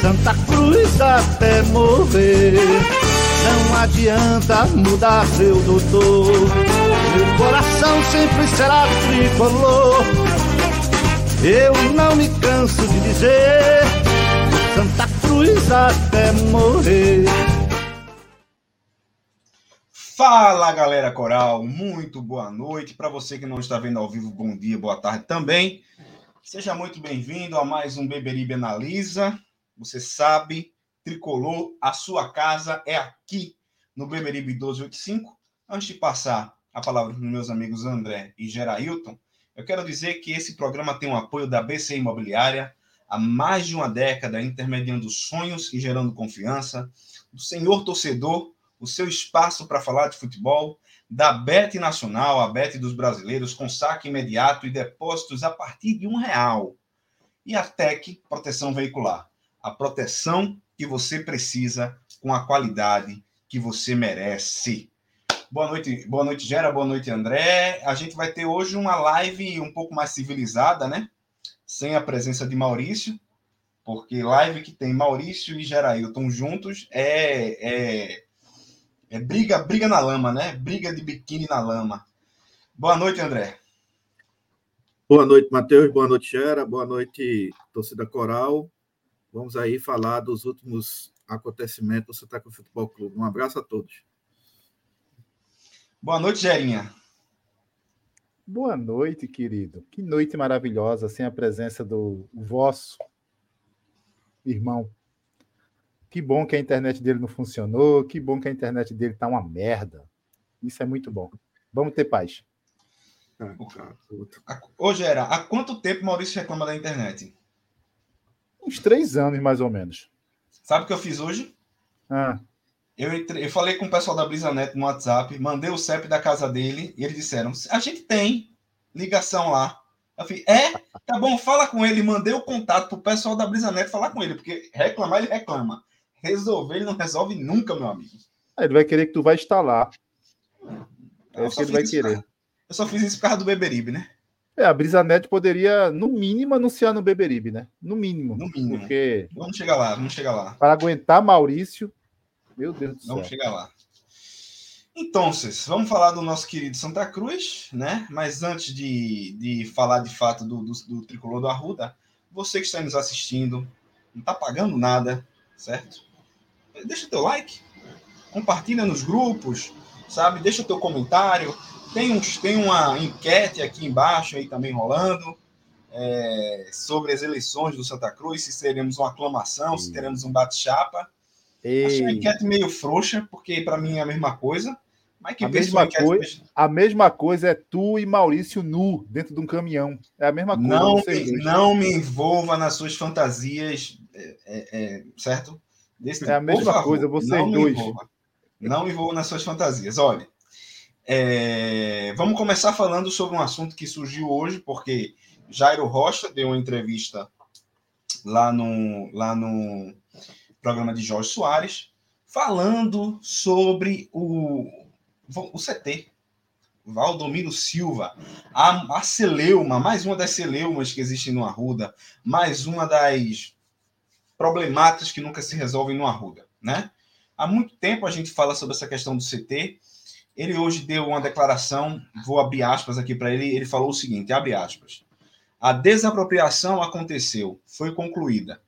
Santa Cruz até morrer. Não adianta mudar seu doutor. Meu coração sempre será tricolor. Eu não me canso de dizer, Santa Cruz até morrer. Fala galera coral, muito boa noite. Para você que não está vendo ao vivo, bom dia, boa tarde também. Seja muito bem-vindo a mais um Beberibe Analisa. Você sabe, tricolor, a sua casa é aqui no Beberibe 1285. Antes de passar a palavra para meus amigos André e Gerailton, eu quero dizer que esse programa tem o apoio da BC Imobiliária há mais de uma década, intermediando sonhos e gerando confiança, do senhor torcedor o seu espaço para falar de futebol, da Bet Nacional, a Bet dos brasileiros, com saque imediato e depósitos a partir de um real. E a Tec Proteção Veicular, a proteção que você precisa com a qualidade que você merece. Boa noite, boa noite, Gera, boa noite, André. A gente vai ter hoje uma live um pouco mais civilizada, né? Sem a presença de Maurício, porque live que tem Maurício e Gerailton juntos é, é é briga, briga na lama, né? Briga de biquíni na lama. Boa noite, André. Boa noite, Matheus. Boa noite, Gera. Boa noite, torcida coral. Vamos aí falar dos últimos acontecimentos do Santa Cruz Futebol Clube. Um abraço a todos. Boa noite, Gerinha. Boa noite, querido. Que noite maravilhosa sem a presença do vosso irmão que bom que a internet dele não funcionou, que bom que a internet dele tá uma merda. Isso é muito bom. Vamos ter paz. Ô, Gera, há quanto tempo Maurício reclama da internet? Uns três anos, mais ou menos. Sabe o que eu fiz hoje? Ah. Eu, entrei, eu falei com o pessoal da BrisaNet no WhatsApp, mandei o CEP da casa dele e eles disseram: a gente tem ligação lá. Eu falei, é? Tá bom, fala com ele. Mandei o contato pro pessoal da BrisaNet falar com ele, porque reclamar ele reclama resolver, ele não resolve nunca, meu amigo. Ah, ele vai querer que tu vai instalar. É isso que ele vai querer. Eu só fiz isso por causa do Beberibe, né? É, a Brisanet poderia, no mínimo, anunciar no Beberibe, né? No mínimo. No mínimo. Porque... Vamos chegar lá, vamos chegar lá. Para aguentar Maurício, meu Deus do céu. Vamos chegar lá. Então, vamos falar do nosso querido Santa Cruz, né? Mas antes de, de falar de fato do, do, do tricolor do Arruda, você que está nos assistindo, não está pagando nada, certo? Deixa teu like, compartilha nos grupos, sabe? Deixa teu comentário. Tem, uns, tem uma enquete aqui embaixo aí também rolando é, sobre as eleições do Santa Cruz, se teremos uma aclamação, se teremos um bate-chapa. Achei a enquete meio frouxa, porque para mim é a mesma coisa. Mas que a mesma, coisa, a mesma coisa é tu e Maurício nu dentro de um caminhão. É a mesma coisa. Não, me, não me envolva nas suas fantasias, é, é, é certo? Desse, é a mesma favor, coisa, vocês não dois. Me envolva, não me envolva nas suas fantasias. Olha, é, vamos começar falando sobre um assunto que surgiu hoje, porque Jairo Rocha deu uma entrevista lá no, lá no programa de Jorge Soares, falando sobre o, o CT. Valdomiro Silva, a, a celeuma, mais uma das celeumas que existem no Arruda, mais uma das problemáticas que nunca se resolvem no Arruda, né? Há muito tempo a gente fala sobre essa questão do CT. Ele hoje deu uma declaração, vou abrir aspas aqui para ele, ele falou o seguinte, abre aspas. A desapropriação aconteceu, foi concluída.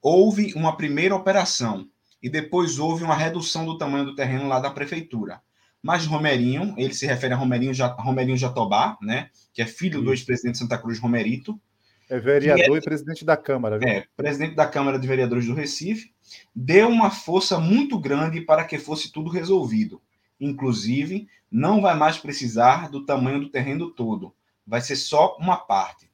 Houve uma primeira operação e depois houve uma redução do tamanho do terreno lá da prefeitura. Mas Romerinho, ele se refere a Romerinho, Romerinho Jatobá, né, que é filho Sim. do ex-presidente de Santa Cruz, Romerito. É vereador é, e presidente da Câmara. Viu? É, presidente da Câmara de Vereadores do Recife. Deu uma força muito grande para que fosse tudo resolvido. Inclusive, não vai mais precisar do tamanho do terreno todo. Vai ser só uma parte.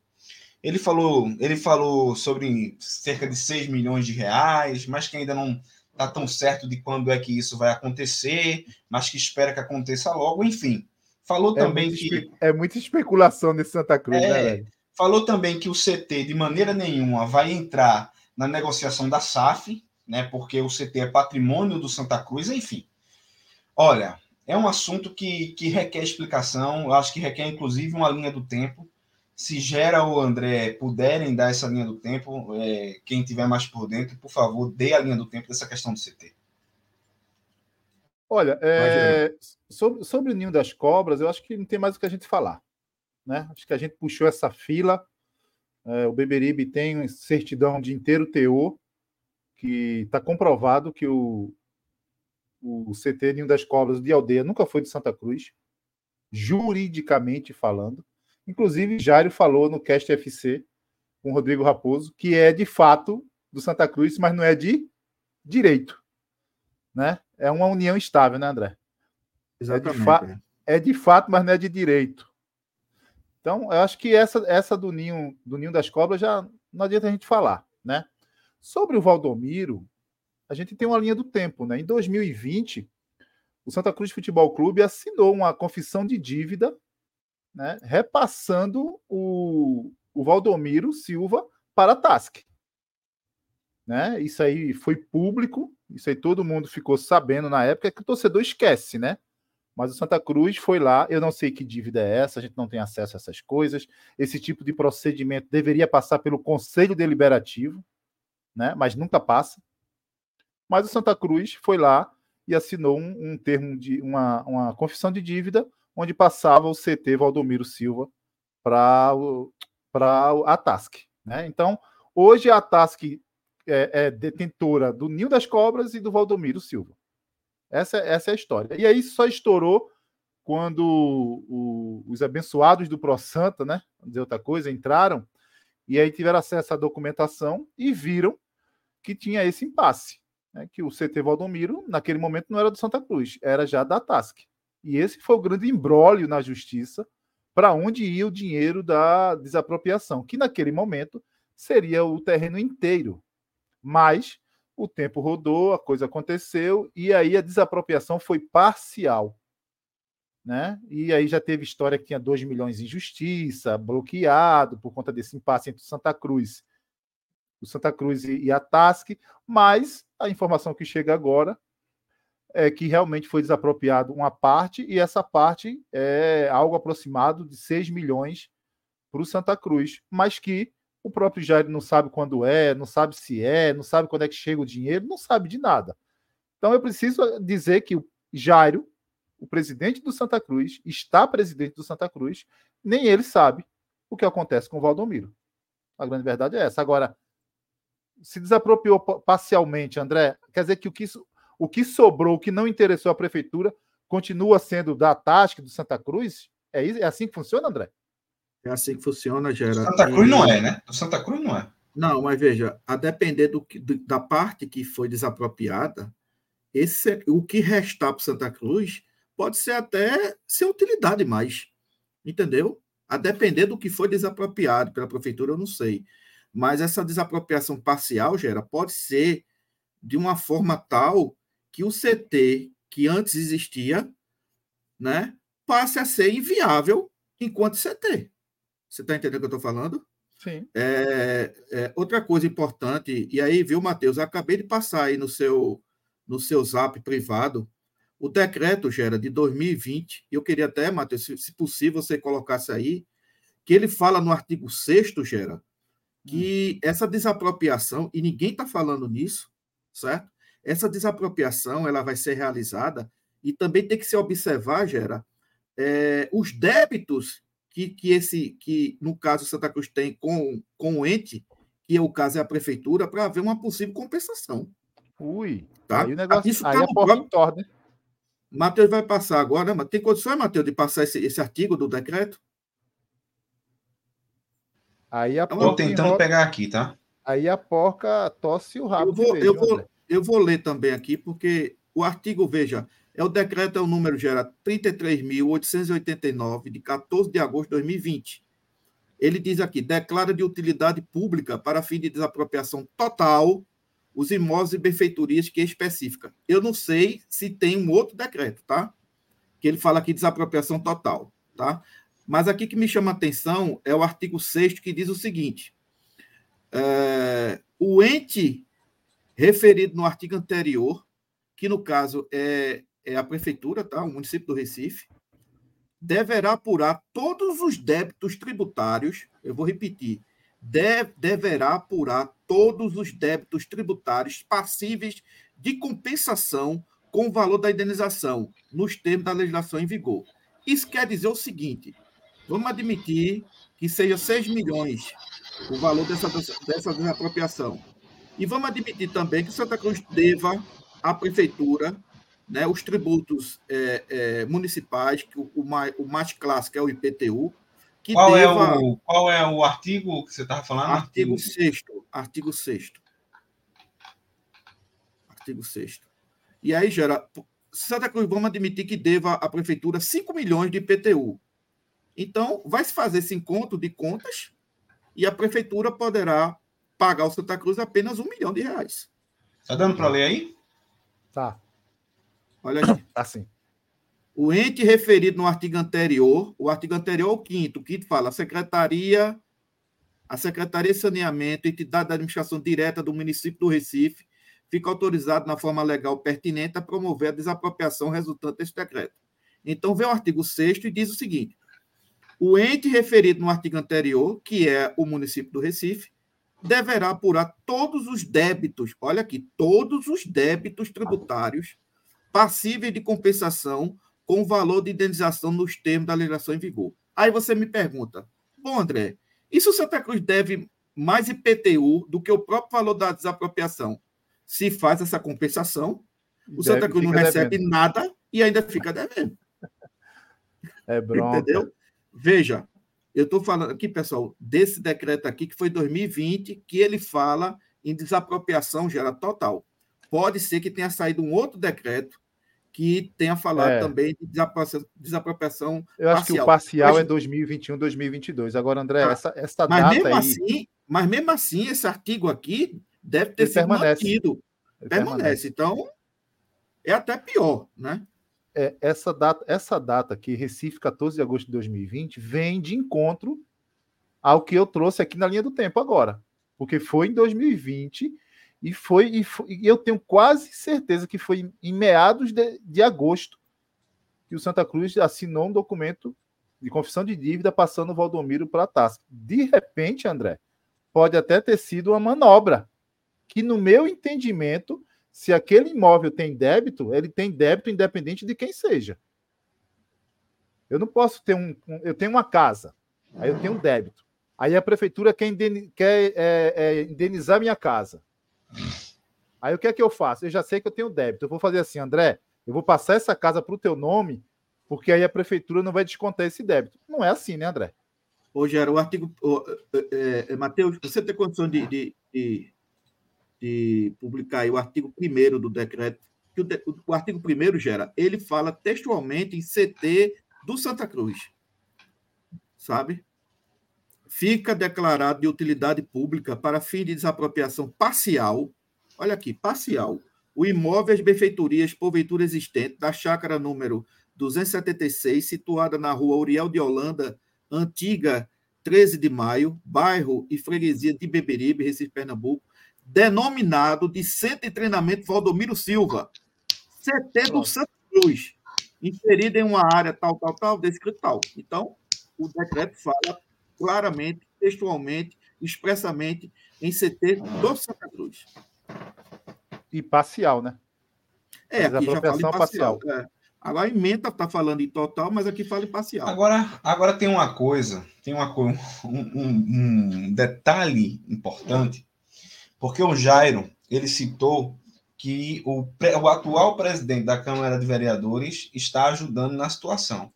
Ele falou, ele falou sobre cerca de 6 milhões de reais, mas que ainda não está tão certo de quando é que isso vai acontecer, mas que espera que aconteça logo, enfim. Falou é também que. É muita especulação nesse Santa Cruz, é, né, velho? Falou também que o CT, de maneira nenhuma, vai entrar na negociação da SAF, né? Porque o CT é patrimônio do Santa Cruz, enfim. Olha, é um assunto que, que requer explicação, eu acho que requer, inclusive, uma linha do tempo se Gera ou André puderem dar essa linha do tempo, é, quem tiver mais por dentro, por favor, dê a linha do tempo dessa questão do CT. Olha, é, sobre, sobre o ninho das cobras, eu acho que não tem mais o que a gente falar. Né? Acho que a gente puxou essa fila. É, o Beberibe tem certidão de inteiro teor, que está comprovado que o, o CT Ninho das Cobras de Aldeia nunca foi de Santa Cruz, juridicamente falando. Inclusive, Jário falou no Cast FC com o Rodrigo Raposo, que é de fato do Santa Cruz, mas não é de direito. Né? É uma união estável, né, André? Exatamente. É de, é de fato, mas não é de direito. Então, eu acho que essa, essa do ninho do ninho das cobras já não adianta a gente falar, né? Sobre o Valdomiro, a gente tem uma linha do tempo, né? Em 2020, o Santa Cruz Futebol Clube assinou uma confissão de dívida né, repassando o, o Valdomiro Silva para a TASC. Né? Isso aí foi público, isso aí todo mundo ficou sabendo na época, que o torcedor esquece, né? Mas o Santa Cruz foi lá, eu não sei que dívida é essa, a gente não tem acesso a essas coisas. Esse tipo de procedimento deveria passar pelo Conselho Deliberativo, né? Mas nunca passa. Mas o Santa Cruz foi lá e assinou um, um termo de uma, uma confissão de dívida onde passava o CT Valdomiro Silva para a TASC. Né? Então, hoje a TASC é, é, detentora do Ninho das Cobras e do Valdomiro Silva. Essa, essa é a história. E aí só estourou quando o, os abençoados do Pro Santa, né? Vamos dizer outra coisa, entraram e aí tiveram acesso à documentação e viram que tinha esse impasse. Né? Que o CT Valdomiro, naquele momento, não era do Santa Cruz, era já da TASC. E esse foi o grande embrólio na justiça para onde ia o dinheiro da desapropriação, que naquele momento seria o terreno inteiro. Mas o tempo rodou, a coisa aconteceu e aí a desapropriação foi parcial. Né? E aí já teve história que tinha 2 milhões em justiça, bloqueado por conta desse impasse entre Santa Cruz, o Santa Cruz e a TASC, mas a informação que chega agora é que realmente foi desapropriado uma parte, e essa parte é algo aproximado de 6 milhões para o Santa Cruz, mas que o próprio Jair não sabe quando é, não sabe se é, não sabe quando é que chega o dinheiro, não sabe de nada. Então eu preciso dizer que o Jairo o presidente do Santa Cruz, está presidente do Santa Cruz, nem ele sabe o que acontece com o Valdomiro. A grande verdade é essa. Agora, se desapropriou parcialmente, André, quer dizer que o que, o que sobrou, o que não interessou à prefeitura, continua sendo da Tasca do Santa Cruz? É, isso, é assim que funciona, André? É assim que funciona, Gera. Santa Cruz não é, né? Do Santa Cruz não é. Não, mas veja, a depender do, do da parte que foi desapropriada, esse, o que restar para Santa Cruz pode ser até sem utilidade mais. Entendeu? A depender do que foi desapropriado pela prefeitura, eu não sei. Mas essa desapropriação parcial, Gera, pode ser de uma forma tal que o CT que antes existia, né, passe a ser inviável enquanto CT. Você está entendendo o que eu estou falando? Sim. É, é, outra coisa importante, e aí, viu, Matheus, acabei de passar aí no seu, no seu zap privado o decreto, Gera, de 2020, e eu queria até, Matheus, se, se possível, você colocasse aí, que ele fala no artigo 6 Gera, que essa desapropriação, e ninguém está falando nisso, certo? Essa desapropriação ela vai ser realizada e também tem que se observar, Gera, é, os débitos que, que esse, que no caso Santa Cruz tem com, com o ente, que é o caso é a prefeitura, para haver uma possível compensação. Ui, tá? aí o negócio Isso aí tá é porta próprio... Matheus vai passar agora, mas tem condições, Matheus, de passar esse, esse artigo do decreto? Aí a Estou tentando enrola... pegar aqui, tá? Aí a porca tosse o rabo. Eu vou, eu, vou, eu vou ler também aqui, porque o artigo, veja, é o decreto, é o número gera 33.889, de 14 de agosto de 2020. Ele diz aqui: declara de utilidade pública para fim de desapropriação total os imóveis e benfeitorias que é específica. Eu não sei se tem um outro decreto, tá? Que ele fala aqui de desapropriação total, tá? Mas aqui que me chama a atenção é o artigo 6 que diz o seguinte: é, o ente referido no artigo anterior, que no caso é, é a prefeitura, tá? o município do Recife, deverá apurar todos os débitos tributários, eu vou repetir, deve, deverá apurar todos os débitos tributários passíveis de compensação com o valor da indenização, nos termos da legislação em vigor. Isso quer dizer o seguinte: Vamos admitir que seja 6 milhões o valor dessa, dessa desapropriação. E vamos admitir também que Santa Cruz deva à prefeitura né, os tributos é, é, municipais, que o, o, mais, o mais clássico é o IPTU. Que qual, é deva, é o, qual é o artigo que você estava falando? Artigo 6 Artigo 6 Artigo 6 E aí gera. Santa Cruz, vamos admitir que deva à prefeitura 5 milhões de IPTU. Então, vai se fazer esse encontro de contas e a prefeitura poderá pagar ao Santa Cruz apenas um milhão de reais. Está dando para ler aí? Tá. Olha aqui. Tá sim. O ente referido no artigo anterior, o artigo anterior é o quinto, o quinto fala, a Secretaria, a Secretaria de Saneamento, entidade da administração direta do município do Recife, fica autorizado na forma legal pertinente a promover a desapropriação resultante deste decreto. Então, vem o artigo 6 e diz o seguinte: o ente referido no artigo anterior, que é o município do Recife, deverá apurar todos os débitos, olha aqui, todos os débitos tributários passíveis de compensação com o valor de indenização nos termos da legislação em vigor. Aí você me pergunta, bom, André, e se o Santa Cruz deve mais IPTU do que o próprio valor da desapropriação? Se faz essa compensação, o deve, Santa Cruz não recebe devendo. nada e ainda fica devendo. É bronca. Entendeu? Veja, eu estou falando aqui, pessoal, desse decreto aqui, que foi 2020, que ele fala em desapropriação gera total. Pode ser que tenha saído um outro decreto que tenha falado é. também de desapropriação, desapropriação Eu acho parcial. que o parcial mas, é 2021, 2022. Agora, André, ah, essa, essa mas data mesmo aí... Assim, mas mesmo assim, esse artigo aqui deve ter ele sido permanece. mantido. Permanece. permanece. Então, é até pior, né? É, essa, data, essa data aqui, Recife, 14 de agosto de 2020, vem de encontro ao que eu trouxe aqui na linha do tempo agora. Porque foi em 2020 e foi, e, foi, e eu tenho quase certeza que foi em meados de, de agosto que o Santa Cruz assinou um documento de confissão de dívida passando o Valdomiro para a taça. De repente, André, pode até ter sido uma manobra que, no meu entendimento, se aquele imóvel tem débito, ele tem débito independente de quem seja. Eu não posso ter um. um eu tenho uma casa, aí eu tenho um débito. Aí a prefeitura quer, quer é, é, indenizar minha casa. Aí o que é que eu faço? Eu já sei que eu tenho débito. Eu vou fazer assim, André, eu vou passar essa casa para o teu nome, porque aí a prefeitura não vai descontar esse débito. Não é assim, né, André? Hoje era o artigo. é, é, Matheus, você tem condição de, de, de, de publicar o artigo 1 do decreto? Que o, de, o artigo 1 gera, ele fala textualmente em CT do Santa Cruz. Sabe? Fica declarado de utilidade pública para fim de desapropriação parcial. Olha aqui, parcial. O imóvel as benfeitorias porventura existente da chácara número 276, situada na rua Uriel de Holanda, antiga 13 de maio, bairro e freguesia de Beberibe, Recife, Pernambuco, denominado de Centro de Treinamento Valdomiro Silva, CT do Santa Cruz, inserido em uma área tal, tal, tal, descrito tal. Então, o decreto fala claramente, textualmente, expressamente em CT do Santa Cruz. E parcial, né? É, aqui já fala em parcial. parcial. É. Agora a emenda está falando em total, mas aqui fala em parcial. Agora, agora tem uma coisa, tem uma, um, um, um detalhe importante, porque o Jairo ele citou que o, o atual presidente da Câmara de Vereadores está ajudando na situação.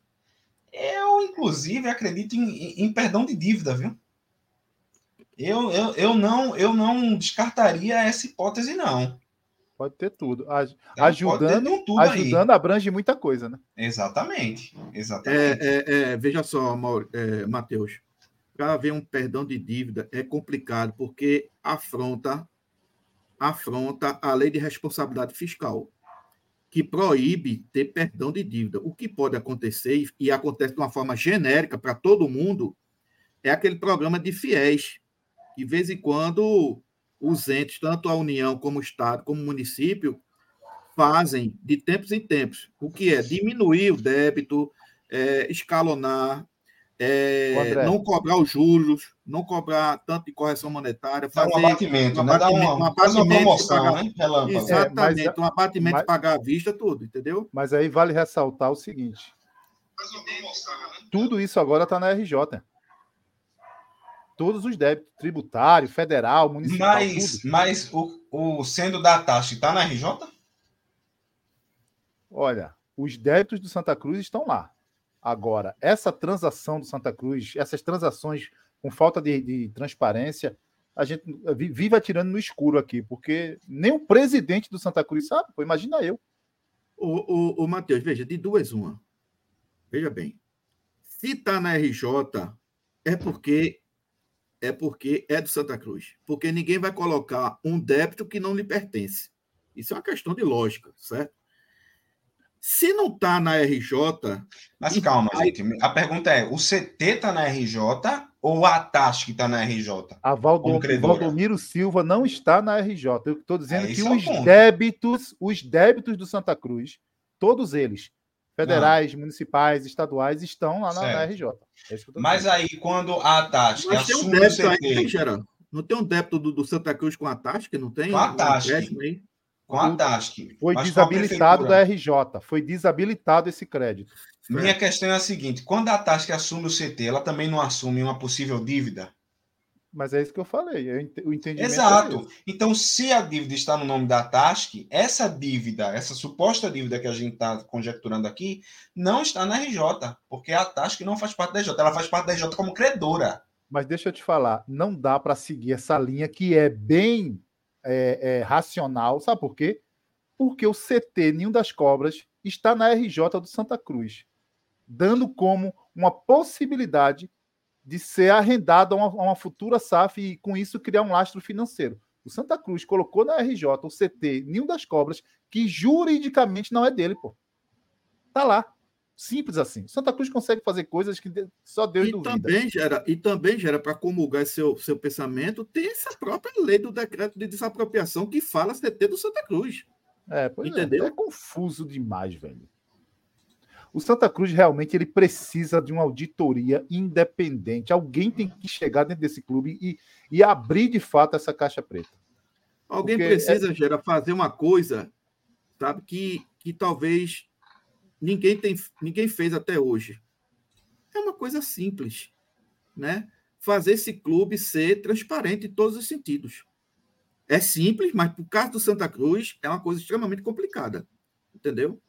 Eu, inclusive, acredito em, em, em perdão de dívida, viu? Eu, eu, eu, não, eu não descartaria essa hipótese, não. Pode ter tudo. Ajudando, ter tudo ajudando aí. abrange muita coisa, né? Exatamente. Exatamente. É, é, é, veja só, é, Matheus. Para haver um perdão de dívida é complicado, porque afronta, afronta a lei de responsabilidade fiscal, que proíbe ter perdão de dívida. O que pode acontecer, e acontece de uma forma genérica para todo mundo, é aquele programa de fiéis, de vez em quando os entes, tanto a União como o Estado, como o município, fazem de tempos em tempos, o que é diminuir o débito, é, escalonar, é, não cobrar os juros, não cobrar tanto de correção monetária, fazer um abatimento, um abatimento, né? um abatimento uma promoção, pagar, né? Relâmpago. Exatamente, é, mas, um abatimento mas, pagar à vista, tudo, entendeu? Mas aí vale ressaltar o seguinte: tudo isso agora está na RJ todos os débitos, tributário, federal, municipal. Mas, tudo. mas o, o sendo da taxa está na RJ? Olha, os débitos do Santa Cruz estão lá. Agora, essa transação do Santa Cruz, essas transações com falta de, de transparência, a gente vive atirando no escuro aqui, porque nem o presidente do Santa Cruz sabe, pô, imagina eu. O, o, o Matheus, veja, de duas, uma. Veja bem. Se está na RJ, é porque é porque é do Santa Cruz. Porque ninguém vai colocar um débito que não lhe pertence. Isso é uma questão de lógica, certo? Se não está na RJ. Mas calma, aí... gente. A pergunta é: o CT está na RJ ou a TASC está na RJ? A Valdom... Valdomiro Silva não está na RJ. Eu estou dizendo é, que os é débitos, os débitos do Santa Cruz, todos eles, federais, municipais, estaduais, estão lá na, na RJ. É Mas aí, quando a TASC Mas tem um débito aí, Gerando. Não tem um débito do, do, Santa Cruz com a TASC? Não tem? Com a TASC. Um com a TASC. Foi desabilitado da RJ. Foi desabilitado esse crédito. Minha questão é a seguinte: quando a TASC assume o CT, ela também não assume uma possível dívida? Mas é isso que eu falei, o entendimento. É Exato. É então, se a dívida está no nome da TASC, essa dívida, essa suposta dívida que a gente está conjecturando aqui, não está na RJ, porque a TASC não faz parte da RJ, ela faz parte da RJ como credora. Mas deixa eu te falar, não dá para seguir essa linha que é bem é, é, racional, sabe por quê? Porque o CT Ninho das Cobras está na RJ do Santa Cruz, dando como uma possibilidade de ser arrendado a uma, a uma, futura SAF e com isso criar um lastro financeiro. O Santa Cruz colocou na RJ o CT Ninho das Cobras, que juridicamente não é dele, pô. Tá lá. Simples assim. Santa Cruz consegue fazer coisas que só Deus e duvida. Também gera, e também gera para comulgar seu, seu pensamento, tem essa própria lei do decreto de desapropriação que fala CT do Santa Cruz. É, pois é. Entendeu? É, é confuso demais, velho. O Santa Cruz realmente ele precisa de uma auditoria independente. Alguém tem que chegar dentro desse clube e, e abrir de fato essa caixa preta. Alguém Porque precisa, é... Gera, fazer uma coisa, sabe, que, que talvez ninguém, tem, ninguém fez até hoje. coisa simples, né? Fazer esse clube ser transparente em todos os sentidos. É simples, mas por caso do Santa Cruz é uma coisa extremamente complicada, entendeu?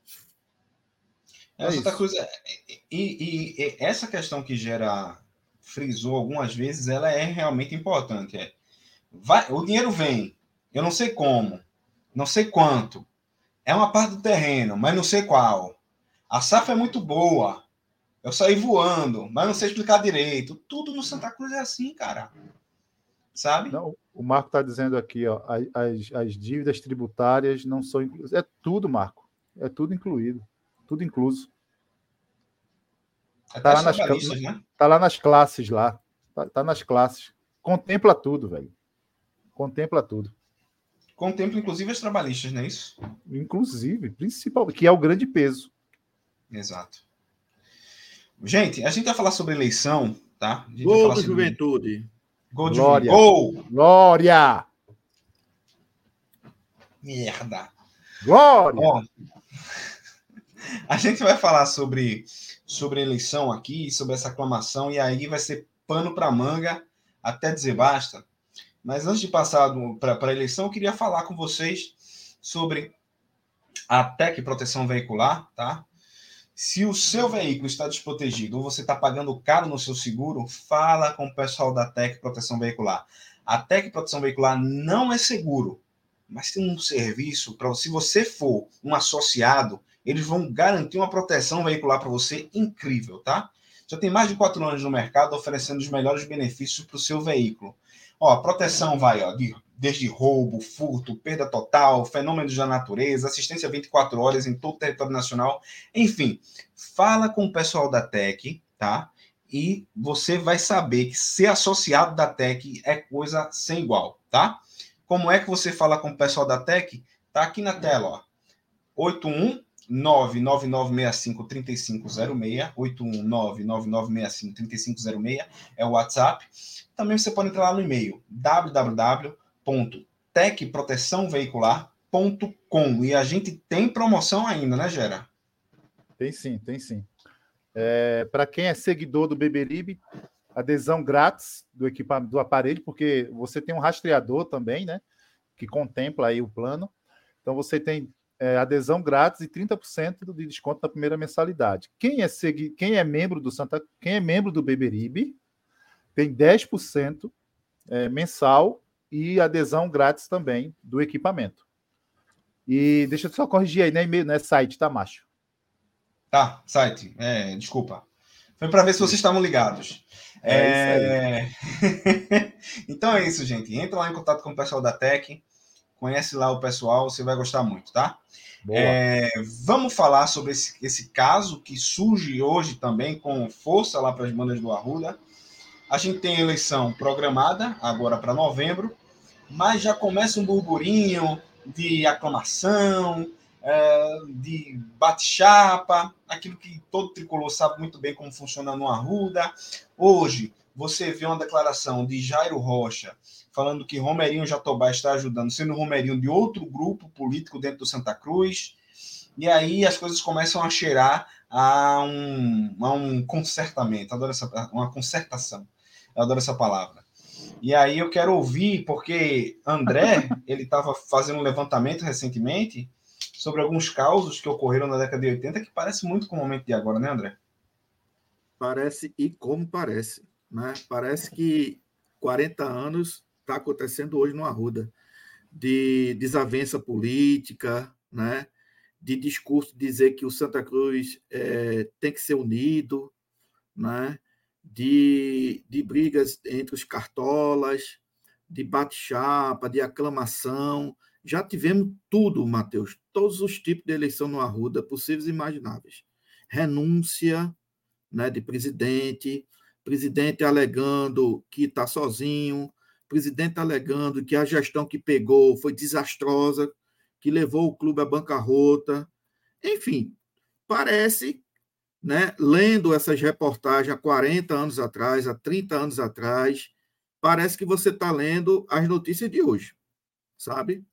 É, Santa Cruz é, e, e, e, essa questão que gera frisou algumas vezes, ela é realmente importante. É, vai, o dinheiro vem, eu não sei como, não sei quanto, é uma parte do terreno, mas não sei qual. A safra é muito boa. Eu saí voando, mas não sei explicar direito. Tudo no Santa Cruz é assim, cara. Sabe? Não, o Marco está dizendo aqui, ó, as, as dívidas tributárias não são inclusas. É tudo, Marco. É tudo incluído. Tudo incluso. Está lá, nas, né? tá lá nas classes lá. Tá, tá nas classes. Contempla tudo, velho. Contempla tudo. Contempla, inclusive, as trabalhistas, não é isso? Inclusive, principal, que é o grande peso. Exato. Gente, a gente vai falar sobre eleição, tá? Gol do sobre... Juventude. Gol de Glória. Gol! Glória! Merda! Glória! Ó, a gente vai falar sobre, sobre eleição aqui, sobre essa aclamação, e aí vai ser pano para manga até dizer basta. Mas antes de passar para a eleição, eu queria falar com vocês sobre a TEC Proteção Veicular, tá? Se o seu veículo está desprotegido ou você está pagando caro no seu seguro, fala com o pessoal da TEC Proteção Veicular. A TEC Proteção Veicular não é seguro, mas tem um serviço para se você for um associado, eles vão garantir uma proteção veicular para você incrível, tá? Já tem mais de quatro anos no mercado oferecendo os melhores benefícios para o seu veículo. Ó, a proteção vai ó, de, desde roubo, furto, perda total, fenômenos da natureza, assistência 24 horas em todo o território nacional. Enfim, fala com o pessoal da TEC, tá? E você vai saber que ser associado da TEC é coisa sem igual, tá? Como é que você fala com o pessoal da TEC? Tá aqui na tela, ó. 81 99965-3506, 819-9965-3506 é o WhatsApp. Também você pode entrar lá no e-mail www.tecproteçãoveicular.com e a gente tem promoção ainda, né, Gera? Tem sim, tem sim. É, Para quem é seguidor do Beberibe, adesão grátis do equipamento do aparelho, porque você tem um rastreador também, né? Que contempla aí o plano. Então você tem é, adesão grátis e 30% de desconto na primeira mensalidade. Quem é, segui... quem é membro do Santa, quem é membro do Beberibe tem 10% é, mensal e adesão grátis também do equipamento. E deixa eu só corrigir aí, né? E-mail, né? Site, tá, macho? Tá, site. É, desculpa. Foi para ver se vocês estavam ligados. É, é... então é isso, gente. Entra lá em contato com o pessoal da Tech, conhece lá o pessoal, você vai gostar muito, tá? É, vamos falar sobre esse, esse caso que surge hoje também com força lá para as bandas do Arruda. A gente tem eleição programada agora para novembro, mas já começa um burburinho de aclamação, é, de bate-chapa, aquilo que todo tricolor sabe muito bem como funciona no Arruda. Hoje, você vê uma declaração de Jairo Rocha falando que Romerinho Jatobá está ajudando, sendo Romerinho de outro grupo político dentro do Santa Cruz. E aí as coisas começam a cheirar a um, a um consertamento, adoro essa, uma concertação. Eu adoro essa palavra. E aí eu quero ouvir, porque André, ele estava fazendo um levantamento recentemente sobre alguns causos que ocorreram na década de 80 que parece muito com o momento de agora, né, André? Parece e como parece. Né? Parece que 40 anos está acontecendo hoje no Arruda, de desavença política, né? de discurso dizer que o Santa Cruz é, tem que ser unido, né? De, de brigas entre os cartolas, de bate-chapa, de aclamação. Já tivemos tudo, Matheus, todos os tipos de eleição no Arruda possíveis e imagináveis. Renúncia né, de presidente, presidente alegando que está sozinho, presidente alegando que a gestão que pegou foi desastrosa, que levou o clube à bancarrota. Enfim, parece né, lendo essas reportagens há 40 anos atrás, há 30 anos atrás, parece que você está lendo as notícias de hoje, sabe?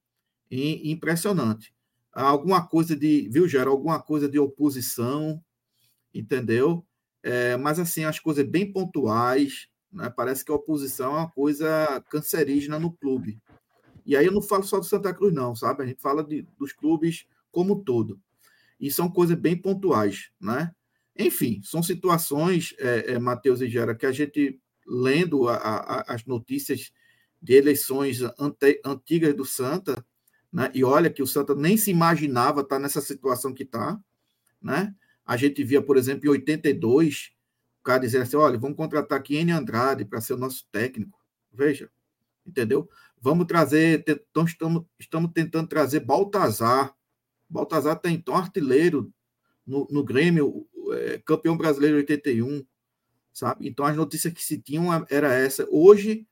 E, impressionante. Alguma coisa de, viu, Gera? Alguma coisa de oposição, entendeu? é, mas assim, as coisas bem pontuais, né? parece que a oposição é uma coisa cancerígena no clube. E aí eu não falo só do Santa Cruz, não, sabe? A gente fala de, dos clubes como um todo. E são coisas bem pontuais, né? Enfim, são situações, é, é, Matheus e Gera, que a gente, lendo a, a, as notícias de eleições ante, antigas do Santa, né? e olha que o Santa nem se imaginava estar nessa situação que está, né? A gente via, por exemplo, em 82, o cara dizer assim: olha, vamos contratar N Andrade para ser o nosso técnico. Veja, entendeu? Vamos trazer, então estamos, estamos tentando trazer Baltazar. Baltazar tem então artilheiro no, no Grêmio, é, campeão brasileiro 81, sabe? Então as notícias que se tinham era essa. Hoje,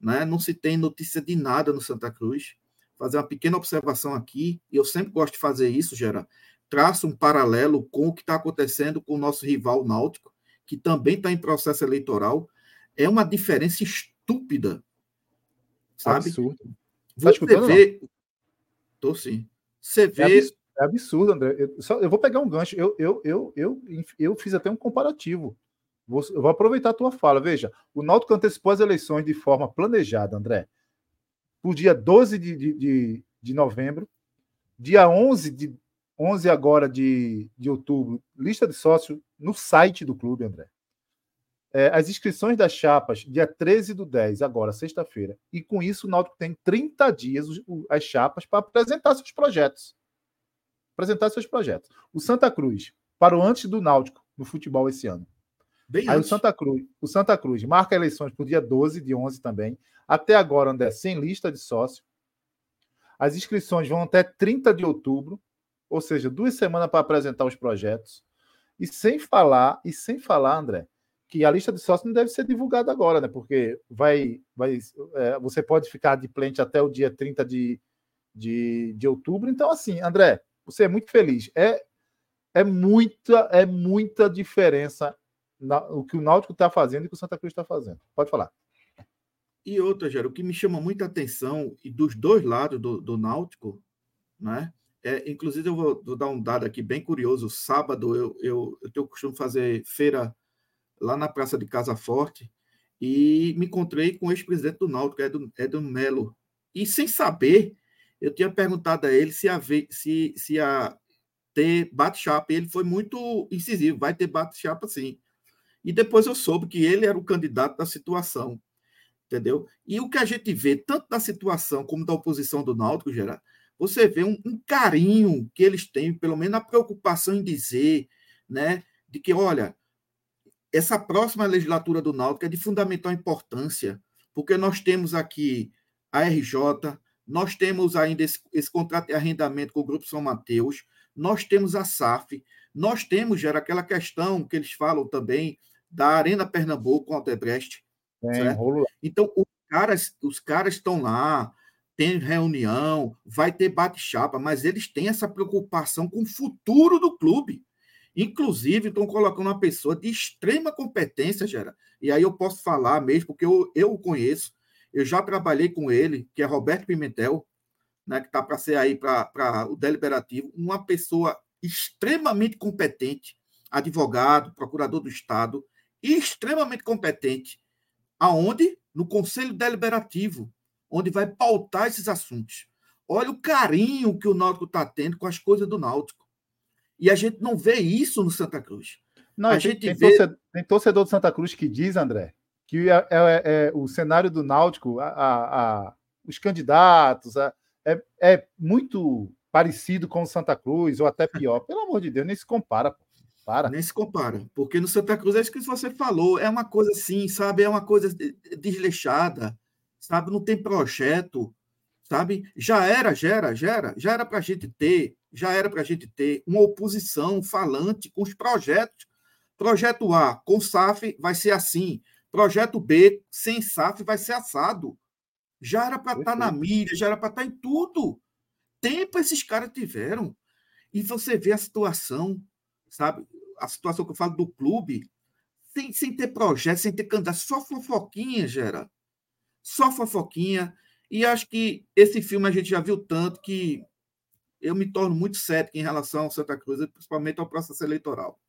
né, não se tem notícia de nada no Santa Cruz. Fazer uma pequena observação aqui, e eu sempre gosto de fazer isso, Gera traça um paralelo com o que está acontecendo com o nosso rival náutico, que também está em processo eleitoral. É uma diferença estúpida. Sabe? Absurdo. Tá Você escutando, vê. Tô sim. Você é vê. É é absurdo André. Eu, só, eu, vou pegar um gancho. Eu, eu, eu, eu, eu fiz até um comparativo. Vou, eu vou aproveitar a tua fala. Veja, o Náutico antecipou as eleições de forma planejada, André. Por dia 12 de, de, de, de novembro, dia 11 de 11 agora de, de outubro, lista de sócio no site do clube, André. É, as inscrições das chapas, dia 13 do 10, agora, sexta-feira. E com isso, o Náutico tem 30 dias as chapas para apresentar seus projetos. Apresentar seus projetos. O Santa Cruz parou antes do Náutico no futebol esse ano. Bem Aí antes. o Santa Cruz, o Santa Cruz marca eleições para o dia 12 de 11 também. Até agora, André, sem lista de sócio. As inscrições vão até 30 de outubro ou seja, duas semanas para apresentar os projetos. E sem falar, e sem falar, André, que a lista de sócios não deve ser divulgada agora, né? Porque vai, vai, é, você pode ficar de plente até o dia 30 de, de, de outubro. Então, assim, André, você é muito feliz. É, é muita, é muita diferença na, o que o Náutico está fazendo e o que o Santa Cruz está fazendo. Pode falar. E outra, Gero, o que me chama muita atenção, e dos dois lados do, do Náutico, né? É, inclusive, eu vou, vou, dar um dado aqui bem curioso. Sábado, eu, eu, eu tenho o costume fazer feira lá na Praça de Casa Forte e me encontrei com o ex-presidente do Náutico, Edson, Edson Melo. E sem saber, eu tinha perguntado a ele se ver, se, se ia ter bate-chapa. Ele foi muito incisivo, vai ter bate-chapa sim. E depois eu soube que ele era o candidato da situação, entendeu? E o que a gente vê, tanto da situação como da oposição do Náutico, Gerard, você vê um, um, carinho que eles têm, pelo menos a preocupação em dizer, né, de que, olha, essa próxima legislatura do Náutico é de fundamental importância, porque nós temos aqui a RJ, nós temos ainda esse, esse contrato de arrendamento com o Grupo São Mateus, nós temos a SAF, nós temos, já aquela questão que eles falam também da Arena Pernambuco com o Aldebrecht. É, então, os caras, os caras estão lá, tem reunião, vai ter bate-chapa, mas eles têm essa preocupação com o futuro do clube. Inclusive, estão colocando uma pessoa de extrema competência, Gera. E aí eu posso falar mesmo, porque eu, eu o conheço. Eu já trabalhei com ele, que é Roberto Pimentel, né, que está para ser aí para o deliberativo, uma pessoa extremamente competente, advogado, procurador do Estado, extremamente competente, aonde? No Conselho Deliberativo onde vai pautar esses assuntos. Olha o carinho que o Náutico está tendo com as coisas do Náutico. E a gente não vê isso no Santa Cruz. Não, a gente tem, vê... torcedor, tem torcedor do Santa Cruz que diz, André, que é, é, é o cenário do Náutico, a, a, a os candidatos, é, é, muito parecido com o Santa Cruz, ou até pior. Pelo amor de Deus, nem se compara. Para. Nem se compara, porque no Santa Cruz é isso que você falou, é uma coisa assim, sabe? É uma coisa desleixada sabe? Não tem projeto, sabe? Já era, já era, já era, já era para a gente ter, já era para a gente ter uma oposição falante com os projetos. Projeto A com SAF vai ser assim, projeto B sem SAF vai ser assado. Já era para estar tá na mídia, já era para estar tá em tudo. Tempo esses caras tiveram. E você vê a situação, sabe? A situação que eu falo do clube, sem, sem ter projeto, sem ter candidato, só fofoquinha, gera só fofoquinha. E acho que esse filme a gente já viu tanto que eu me torno muito cético em relação ao Santa Cruz, principalmente ao processo eleitoral.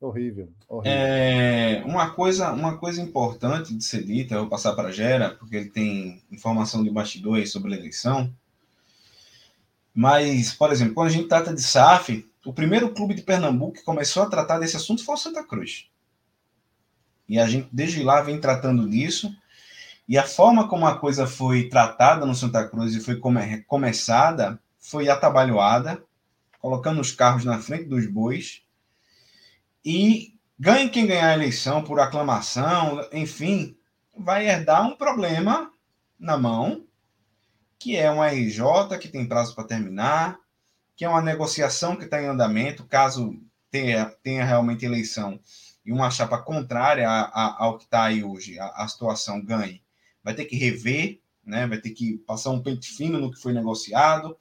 Horrível. horrível. É, uma, coisa, uma coisa importante de ser dita, eu vou passar para Gera, porque ele tem informação de bastidores sobre a eleição. Mas, por exemplo, quando a gente trata de SAF, o primeiro clube de Pernambuco que começou a tratar desse assunto foi o Santa Cruz. E a gente, desde lá, vem tratando disso. E a forma como a coisa foi tratada no Santa Cruz e foi come, começada foi atabalhoada, colocando os carros na frente dos bois e ganhe quem ganhar a eleição por aclamação, enfim, vai herdar um problema na mão, que é uma RJ que tem prazo para terminar, que é uma negociação que está em andamento, caso tenha, tenha realmente eleição e uma chapa contrária a, a, ao que está aí hoje, a, a, situação ganhe, vai ter que rever, né? vai ter que passar um pente fino no que foi negociado.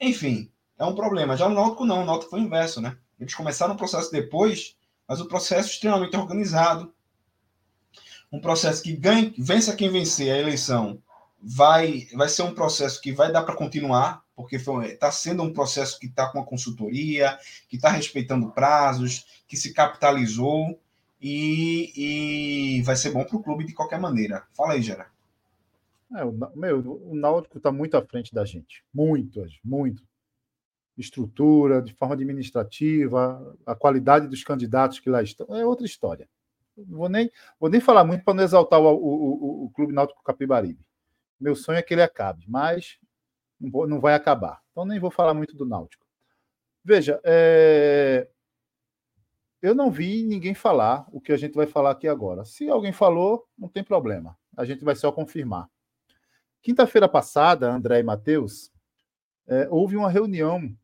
Enfim, é um problema. Já o Náutico não, o foi inverso, né? Eles começaram o processo depois, mas o processo extremamente organizado. Um processo que ganha, vença quem vencer a eleição vai, vai ser um processo que vai dar para continuar, porque está sendo um processo que está com a consultoria, que está respeitando prazos, que se capitalizou e, e vai ser bom para o clube de qualquer maneira. Fala aí, Gerard. É, o, meu, o Náutico está muito à frente da gente. Muito, muito estrutura, de forma administrativa, a qualidade dos candidatos que lá estão, é outra história. Vou nem, vou nem falar muito para não exaltar o, o, o, o, Clube Náutico Capibaribe. Meu sonho é que ele acabe, mas não, não vai acabar. Então nem vou falar muito do Náutico. Veja, é... eu não vi ninguém falar o que a gente vai falar aqui agora. Se alguém falou, não tem problema. A gente vai só confirmar. Quinta-feira passada, André e Matheus, é, houve uma reunião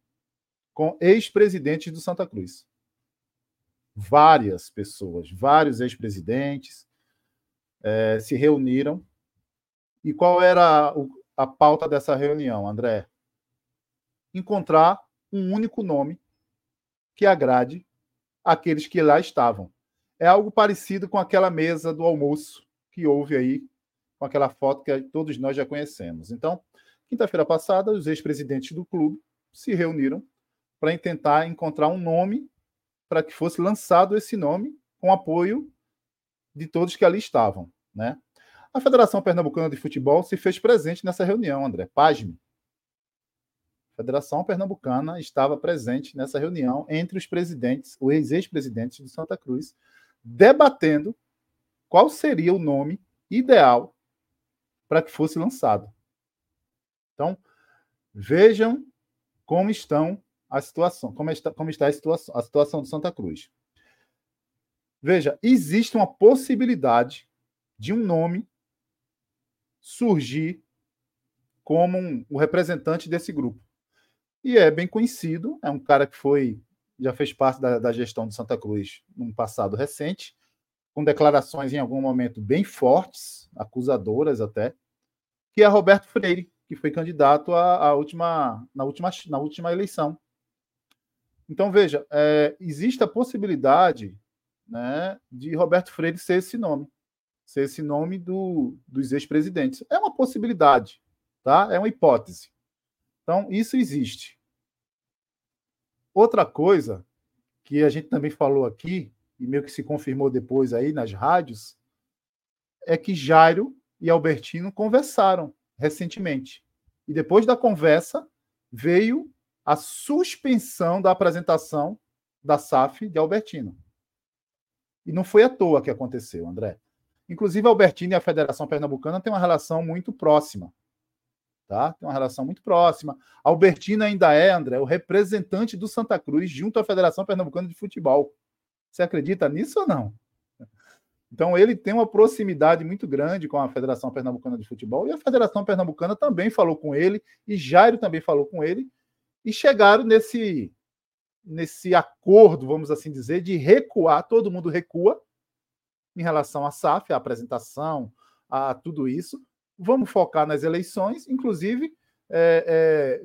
com ex-presidentes do Santa Cruz. Várias pessoas, vários ex-presidentes é, se reuniram. E qual era a pauta dessa reunião, André? Encontrar um único nome que agrade aqueles que lá estavam. É algo parecido com aquela mesa do almoço que houve aí, com aquela foto que todos nós já conhecemos. Então, quinta-feira passada, os ex-presidentes do clube se reuniram para tentar encontrar um nome para que fosse lançado esse nome com apoio de todos que ali estavam, né? A Federação Pernambucana de Futebol se fez presente nessa reunião, André. Pasme. A Federação Pernambucana estava presente nessa reunião entre os presidentes, os ex-presidentes do Santa Cruz, debatendo qual seria o nome ideal para que fosse lançado. Então, vejam como estão a situação, como está, como está a, situação, a situação do Santa Cruz. Veja, existe uma possibilidade de um nome surgir como um, o representante desse grupo. E é bem conhecido, é um cara que foi já fez parte da, da gestão do Santa Cruz num passado recente, com declarações em algum momento bem fortes, acusadoras até, que é Roberto Freire, que foi candidato à, última, na, última, na última eleição então, veja, é, existe a possibilidade né, de Roberto Freire ser esse nome, ser esse nome do, dos ex-presidentes. É uma possibilidade, tá? É uma hipótese. Então, isso existe. Outra coisa que a gente também falou aqui, e meio que se confirmou depois aí nas rádios, é que Jairo e Albertino conversaram recentemente. E depois da conversa, veio a suspensão da apresentação da SAF de Albertino. E não foi à toa que aconteceu, André. Inclusive, Albertino e a Federação Pernambucana têm uma relação muito próxima. Tá? Tem uma relação muito próxima. Albertino ainda é, André, o representante do Santa Cruz junto à Federação Pernambucana de Futebol. Você acredita nisso ou não? Então, ele tem uma proximidade muito grande com a Federação Pernambucana de Futebol e a Federação Pernambucana também falou com ele, e Jairo também falou com ele, e chegaram nesse nesse acordo, vamos assim dizer, de recuar, todo mundo recua em relação à SAF, à apresentação, a tudo isso. Vamos focar nas eleições, inclusive, é,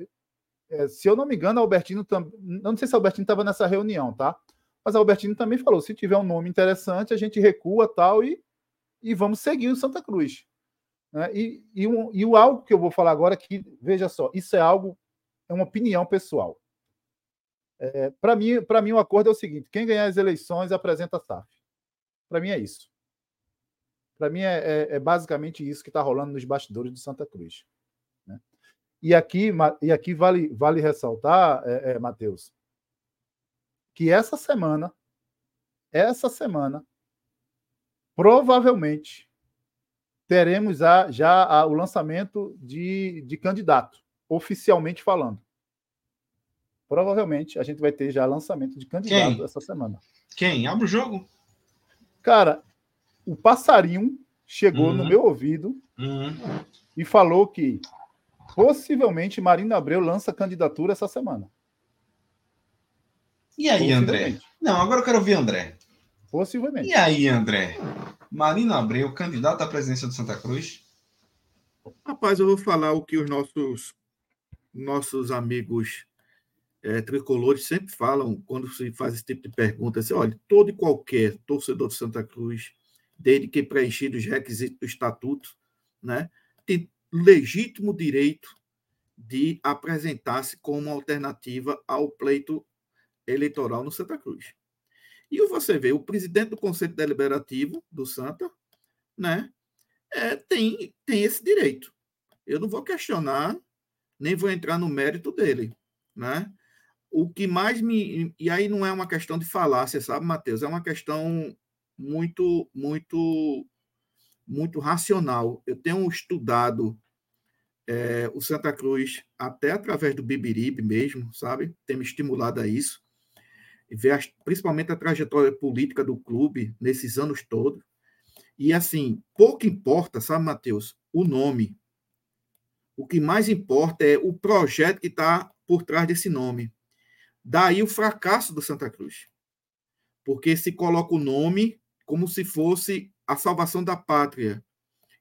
é, é, se eu não me engano, Albertino também. Não sei se Albertino estava nessa reunião, tá? Mas Albertino também falou: se tiver um nome interessante, a gente recua tal e, e vamos seguir o Santa Cruz. Né? E, e, um, e o algo que eu vou falar agora é que, veja só, isso é algo é uma opinião pessoal. É, para mim, para mim, o acordo é o seguinte: quem ganhar as eleições apresenta a SAF. Para mim é isso. Para mim é, é, é, basicamente isso que está rolando nos bastidores do Santa Cruz. Né? E aqui, e aqui vale, vale ressaltar, é, é, Matheus, que essa semana, essa semana, provavelmente teremos a, já a, o lançamento de, de candidato, oficialmente falando. Provavelmente a gente vai ter já lançamento de candidato Quem? essa semana. Quem? Abre o jogo. Cara, o passarinho chegou uhum. no meu ouvido uhum. e falou que possivelmente Marina Abreu lança candidatura essa semana. E aí, André? Não, agora eu quero ouvir André. Possivelmente. E aí, André? Marina Abreu, candidata à presidência do Santa Cruz? Rapaz, eu vou falar o que os nossos, nossos amigos é, tricolores sempre falam quando se faz esse tipo de pergunta. Assim, olha, todo e qualquer torcedor de Santa Cruz, desde que preenchido os requisitos do estatuto, né, tem legítimo direito de apresentar-se como alternativa ao pleito eleitoral no Santa Cruz. E você vê, o presidente do Conselho Deliberativo do Santa, né, é, tem, tem esse direito. Eu não vou questionar, nem vou entrar no mérito dele, né? O que mais me. E aí não é uma questão de falácia, sabe, Matheus? É uma questão muito, muito, muito racional. Eu tenho estudado é, o Santa Cruz até através do Bibiribe mesmo, sabe? Tem me estimulado a isso ver principalmente a trajetória política do clube nesses anos todos. E assim, pouco importa, sabe, Matheus, o nome. O que mais importa é o projeto que está por trás desse nome. Daí o fracasso do Santa Cruz. Porque se coloca o nome como se fosse a salvação da pátria.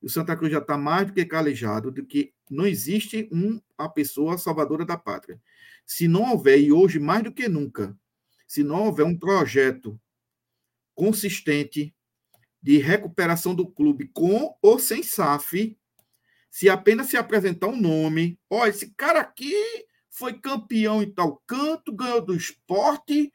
E o Santa Cruz já está mais do que calejado de que não existe uma pessoa salvadora da pátria. Se não houver, e hoje mais do que nunca, se não houver um projeto consistente de recuperação do clube com ou sem SAF, se apenas se apresentar um nome, olha, esse cara aqui foi campeão em tal canto, ganhou do esporte,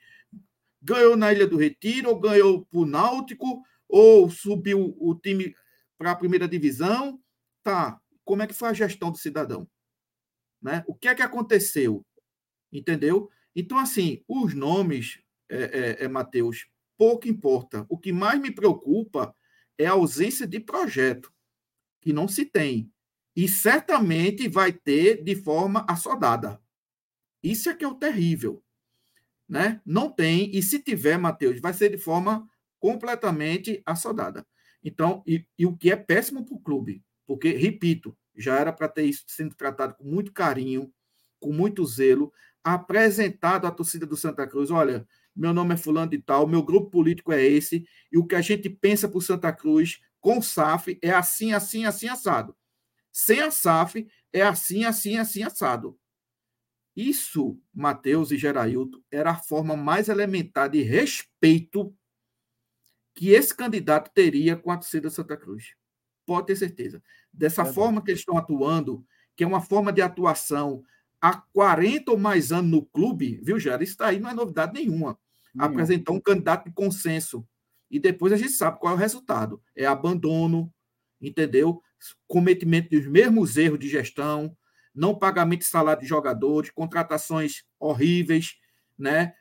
ganhou na Ilha do Retiro, ou ganhou para o Náutico, ou subiu o time para a primeira divisão. Tá, como é que foi a gestão do cidadão? Né? O que é que aconteceu? Entendeu? Então, assim, os nomes, é, é, é Matheus, pouco importa. O que mais me preocupa é a ausência de projeto, que não se tem. E certamente vai ter de forma assodada. Isso é que é o terrível. Né? Não tem, e se tiver, Matheus, vai ser de forma completamente assodada. Então, e, e o que é péssimo para o clube, porque, repito, já era para ter isso sendo tratado com muito carinho, com muito zelo, apresentado à torcida do Santa Cruz: olha, meu nome é Fulano de Tal, meu grupo político é esse, e o que a gente pensa para o Santa Cruz com o SAF é assim, assim, assim, assado. Sem a SAF é assim, assim, assim, assado. Isso, Mateus e Gerailton, era a forma mais elementar de respeito que esse candidato teria com a torcida Santa Cruz. Pode ter certeza. Dessa é forma que eles estão atuando, que é uma forma de atuação há 40 ou mais anos no clube, viu, Jair? Isso aí não é novidade nenhuma. Apresentar um candidato de consenso. E depois a gente sabe qual é o resultado. É abandono, entendeu? Cometimento dos mesmos erros de gestão, não pagamento de salário de jogadores, contratações horríveis, né?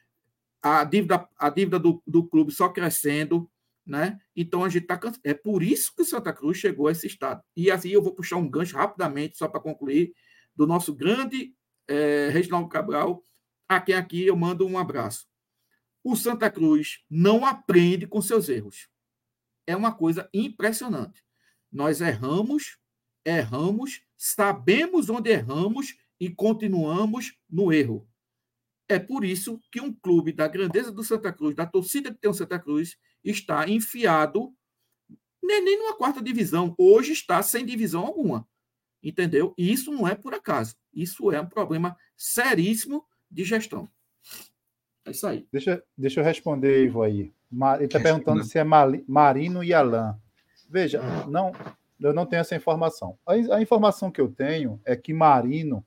A dívida, a dívida do, do clube só crescendo, né? Então a gente está cansado. É por isso que o Santa Cruz chegou a esse estado. E assim eu vou puxar um gancho rapidamente, só para concluir, do nosso grande é, Reginaldo Cabral, a quem aqui eu mando um abraço. O Santa Cruz não aprende com seus erros. É uma coisa impressionante. Nós erramos, erramos, sabemos onde erramos e continuamos no erro. É por isso que um clube da grandeza do Santa Cruz, da torcida que tem o Santa Cruz, está enfiado nem, nem numa quarta divisão. Hoje está sem divisão alguma. Entendeu? E isso não é por acaso. Isso é um problema seríssimo de gestão. É isso aí. Deixa, deixa eu responder, Ivo, aí. Ele está perguntando se é Marino e Alain. Veja, não, eu não tenho essa informação. A, a, informação que eu tenho é que Marino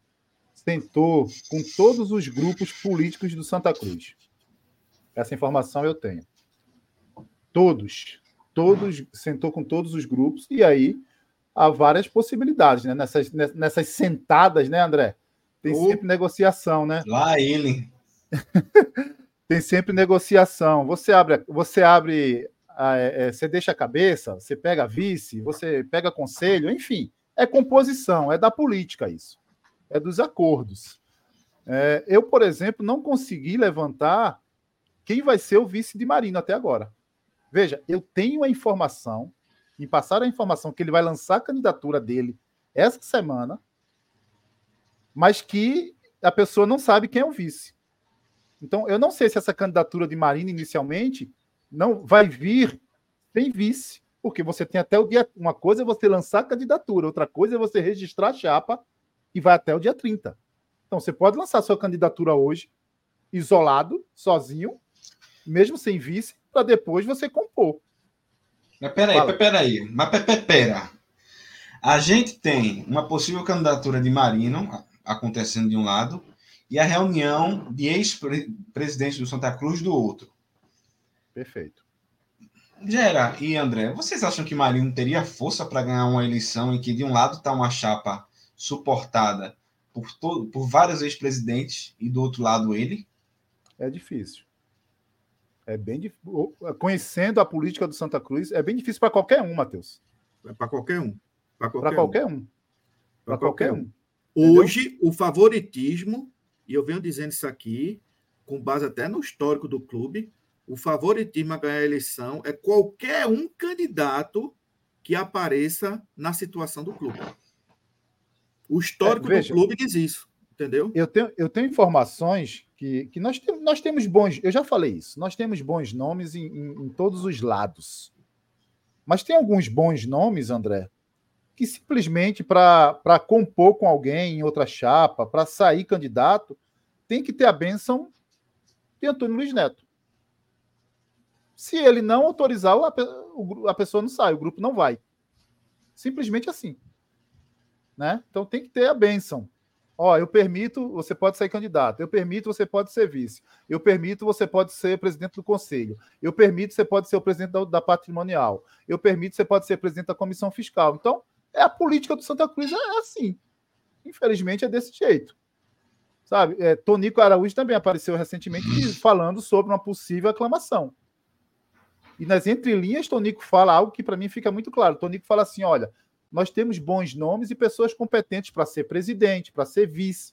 sentou com todos os grupos políticos do Santa Cruz. Essa informação eu tenho. Todos. Todos, sentou com todos os grupos, e aí há várias possibilidades, né? Nessas, nessas sentadas, né, André? Tem oh, sempre negociação, né? Lá ele. Tem sempre negociação. Você abre, você abre, é, é, você deixa a cabeça, você pega vice, você pega conselho, enfim, é composição, é da política isso, é dos acordos. É, eu, por exemplo, não consegui levantar quem vai ser o vice de Marino até agora. Veja, eu tenho a informação, me passaram a informação que ele vai lançar a candidatura dele essa semana, mas que a pessoa não sabe quem é o vice. Então, eu não sei se essa candidatura de Marina inicialmente não vai vir sem vice, porque você tem até o dia. Uma coisa é você lançar a candidatura, outra coisa é você registrar a chapa e vai até o dia 30. Então, você pode lançar sua candidatura hoje, isolado, sozinho, mesmo sem vice, para depois você compor. Mas peraí, Fala. peraí, mas pera. A gente tem uma possível candidatura de Marino acontecendo de um lado e a reunião de ex-presidentes do Santa Cruz do outro. Perfeito. Gera e André, vocês acham que Marino teria força para ganhar uma eleição em que de um lado está uma chapa suportada por, todo, por vários ex-presidentes e do outro lado ele? É difícil. É bem difícil. Conhecendo a política do Santa Cruz, é bem difícil para qualquer um, Matheus. É para qualquer um. Para qualquer, qualquer, um. Para qualquer, um. Hoje, Entendeu? o favoritismo e eu venho dizendo isso aqui, com base até no histórico do clube, o favoritismo a ganhar a eleição é qualquer um candidato que apareça na situação do clube. O histórico é, veja, do clube diz isso, entendeu? Eu tenho, eu tenho informações que, que nós, tem, nós temos bons. Eu já falei isso, nós temos bons nomes em, em, em todos os lados. Mas tem alguns bons nomes, André, que simplesmente para compor com alguém em outra chapa, para sair candidato, tem que ter a benção de Antônio Luiz Neto. Se ele não autorizar, a, pessoa não sai, o grupo não vai. Simplesmente assim. Né? Então tem que ter a benção. Ó, eu permito, você pode ser candidato. Eu permito, você pode ser vice. Eu permito, você pode ser presidente do conselho. Eu permito, você pode ser o presidente da, da patrimonial. Eu permito, você pode ser presidente da comissão fiscal. Então, é a política do Santa Cruz é assim. Infelizmente é desse jeito. Sabe? É, Tonico Araújo também apareceu recentemente falando sobre uma possível aclamação. E nas entrelinhas, Tonico fala algo que para mim fica muito claro. Tonico fala assim: olha, nós temos bons nomes e pessoas competentes para ser presidente, para ser vice,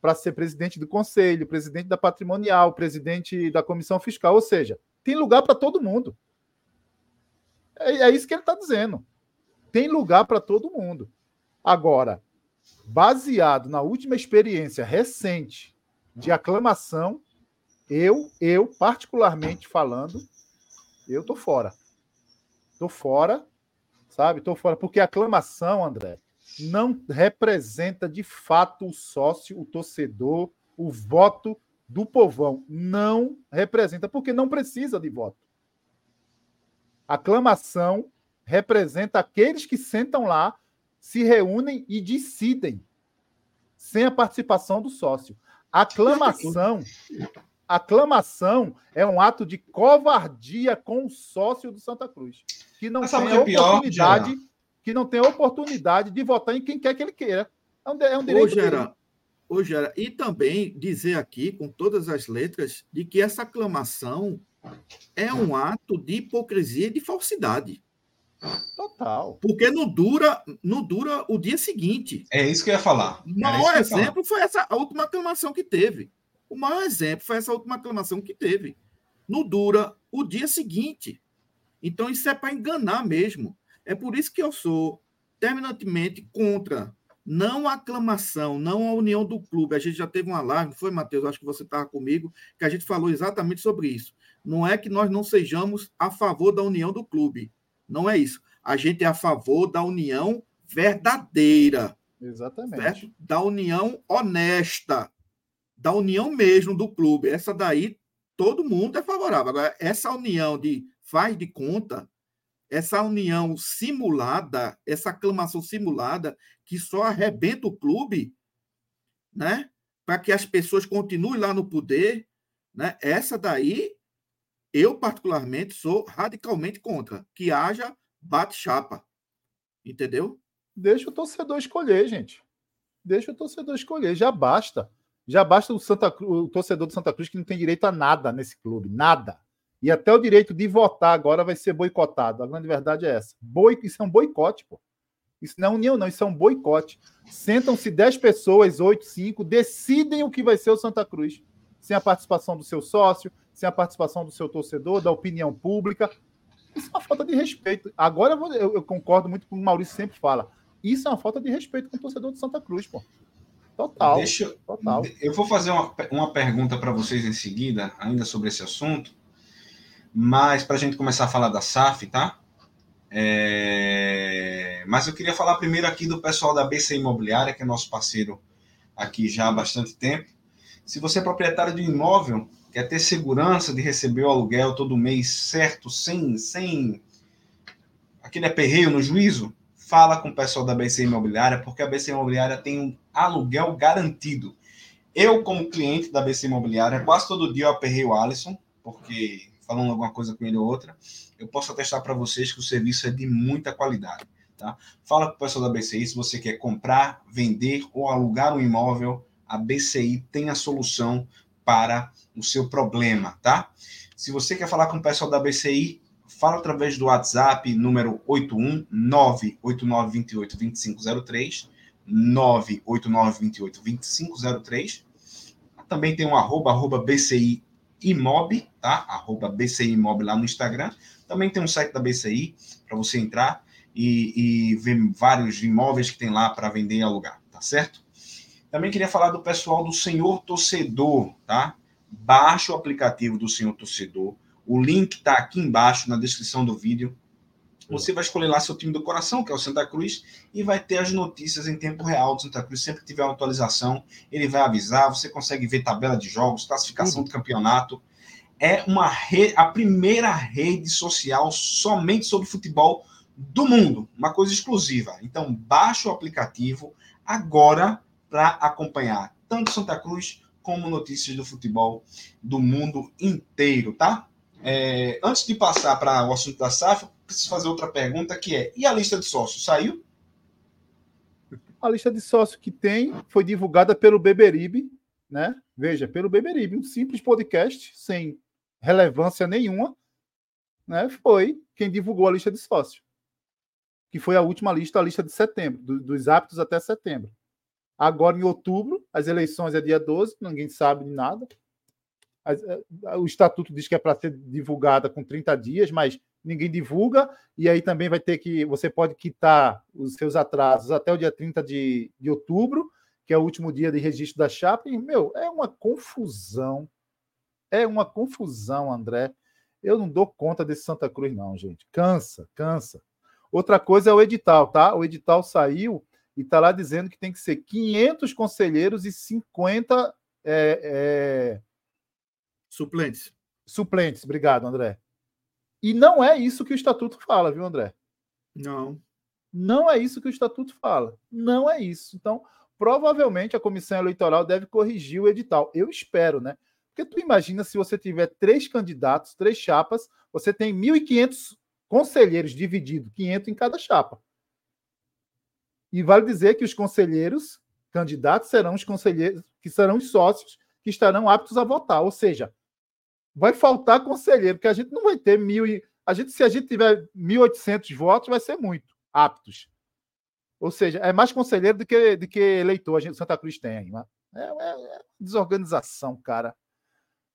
para ser presidente do conselho, presidente da patrimonial, presidente da comissão fiscal. Ou seja, tem lugar para todo mundo. É, é isso que ele está dizendo tem lugar para todo mundo. Agora, baseado na última experiência recente de aclamação, eu, eu particularmente falando, eu tô fora. Tô fora, sabe? Tô fora porque a aclamação, André, não representa de fato o sócio, o torcedor, o voto do povão. Não representa, porque não precisa de voto. Aclamação representa aqueles que sentam lá, se reúnem e decidem, sem a participação do sócio. Aclamação, aclamação é um ato de covardia com o sócio do Santa Cruz, que não tem a é oportunidade, pior, que não tem oportunidade de votar em quem quer que ele queira. É um, é um direito. Ô, Gera, ô, Gera, e também dizer aqui, com todas as letras, de que essa aclamação é um ato de hipocrisia e de falsidade. Total. Porque não dura, não dura o dia seguinte. É isso que eu ia falar. O maior exemplo foi essa última aclamação que teve. O maior exemplo foi essa última aclamação que teve. Não dura o dia seguinte. Então isso é para enganar mesmo. É por isso que eu sou terminantemente contra não a aclamação, não a união do clube. A gente já teve uma live, foi, Matheus? Acho que você estava comigo, que a gente falou exatamente sobre isso. Não é que nós não sejamos a favor da união do clube. Não é isso. A gente é a favor da união verdadeira. Exatamente. Certo? Da união honesta. Da união mesmo do clube. Essa daí, todo mundo é favorável. Agora, essa união de faz de conta, essa união simulada, essa aclamação simulada, que só arrebenta o clube, né? Para que as pessoas continuem lá no poder, né? Essa daí, eu particularmente sou radicalmente contra que haja bate-chapa. Entendeu? Deixa o torcedor escolher, gente. Deixa o torcedor escolher, já basta. Já basta o, Santa o torcedor do Santa Cruz que não tem direito a nada nesse clube, nada. E até o direito de votar agora vai ser boicotado. A grande verdade é essa. Boi, isso é um boicote, pô. Isso não é união, não, isso é um boicote. Sentam-se 10 pessoas, 8, 5, decidem o que vai ser o Santa Cruz. Sem a participação do seu sócio, sem a participação do seu torcedor, da opinião pública. Isso é uma falta de respeito. Agora eu, eu concordo muito com o que o Maurício sempre fala. Isso é uma falta de respeito com o torcedor do Santa Cruz, pô. Total. Deixa, total. Eu vou fazer uma, uma pergunta para vocês em seguida, ainda sobre esse assunto. Mas para a gente começar a falar da SAF, tá? É... Mas eu queria falar primeiro aqui do pessoal da BC Imobiliária, que é nosso parceiro aqui já há bastante tempo. Se você é proprietário de um imóvel, quer ter segurança de receber o aluguel todo mês certo, sem, sem aquele aperreio no juízo, fala com o pessoal da BC Imobiliária, porque a BC Imobiliária tem um aluguel garantido. Eu, como cliente da BC Imobiliária, quase todo dia eu aperrei o Alisson, porque falando alguma coisa com ele ou outra, eu posso atestar para vocês que o serviço é de muita qualidade. Tá? Fala com o pessoal da BCI se você quer comprar, vender ou alugar um imóvel, a BCI tem a solução para o seu problema, tá? Se você quer falar com o pessoal da BCI, fala através do WhatsApp número 81 98928 2503 98928 2503. Também tem um arroba, arroba BCI Imob, tá? Arroba BCI Imob lá no Instagram. Também tem um site da BCI para você entrar e, e, ver vários imóveis que tem lá para vender e alugar, tá certo? Também queria falar do pessoal do Senhor Torcedor, tá? Baixe o aplicativo do Senhor Torcedor. O link está aqui embaixo na descrição do vídeo. Você vai escolher lá seu time do coração, que é o Santa Cruz, e vai ter as notícias em tempo real do Santa Cruz. Sempre que tiver uma atualização, ele vai avisar. Você consegue ver tabela de jogos, classificação do campeonato. É uma rede, a primeira rede social somente sobre futebol do mundo, uma coisa exclusiva. Então, baixe o aplicativo agora para acompanhar tanto Santa Cruz como notícias do futebol do mundo inteiro, tá? É, antes de passar para o assunto da SAF, preciso fazer outra pergunta que é: e a lista de sócios saiu? A lista de sócios que tem foi divulgada pelo Beberibe, né? Veja, pelo Beberibe, um simples podcast sem relevância nenhuma, né? Foi quem divulgou a lista de sócios, que foi a última lista, a lista de setembro, do, dos hábitos até setembro. Agora, em outubro, as eleições é dia 12, ninguém sabe de nada. Eh, o estatuto diz que é para ser divulgada com 30 dias, mas ninguém divulga, e aí também vai ter que. Você pode quitar os seus atrasos até o dia 30 de, de outubro, que é o último dia de registro da chapa. E, meu, é uma confusão. É uma confusão, André. Eu não dou conta desse Santa Cruz, não, gente. Cansa, cansa. Outra coisa é o edital, tá? O edital saiu e está lá dizendo que tem que ser 500 conselheiros e 50 é, é... suplentes. Suplentes, obrigado, André. E não é isso que o estatuto fala, viu, André? Não. Não é isso que o estatuto fala. Não é isso. Então, provavelmente a comissão eleitoral deve corrigir o edital. Eu espero, né? Porque tu imagina se você tiver três candidatos, três chapas, você tem 1.500 conselheiros divididos, 500 em cada chapa. E vale dizer que os conselheiros candidatos serão os conselheiros que serão os sócios que estarão aptos a votar. Ou seja, vai faltar conselheiro, porque a gente não vai ter mil e a gente se a gente tiver 1.800 votos vai ser muito aptos. Ou seja, é mais conselheiro do que, do que eleitor a gente Santa Cruz tem aí. É, é, é desorganização, cara.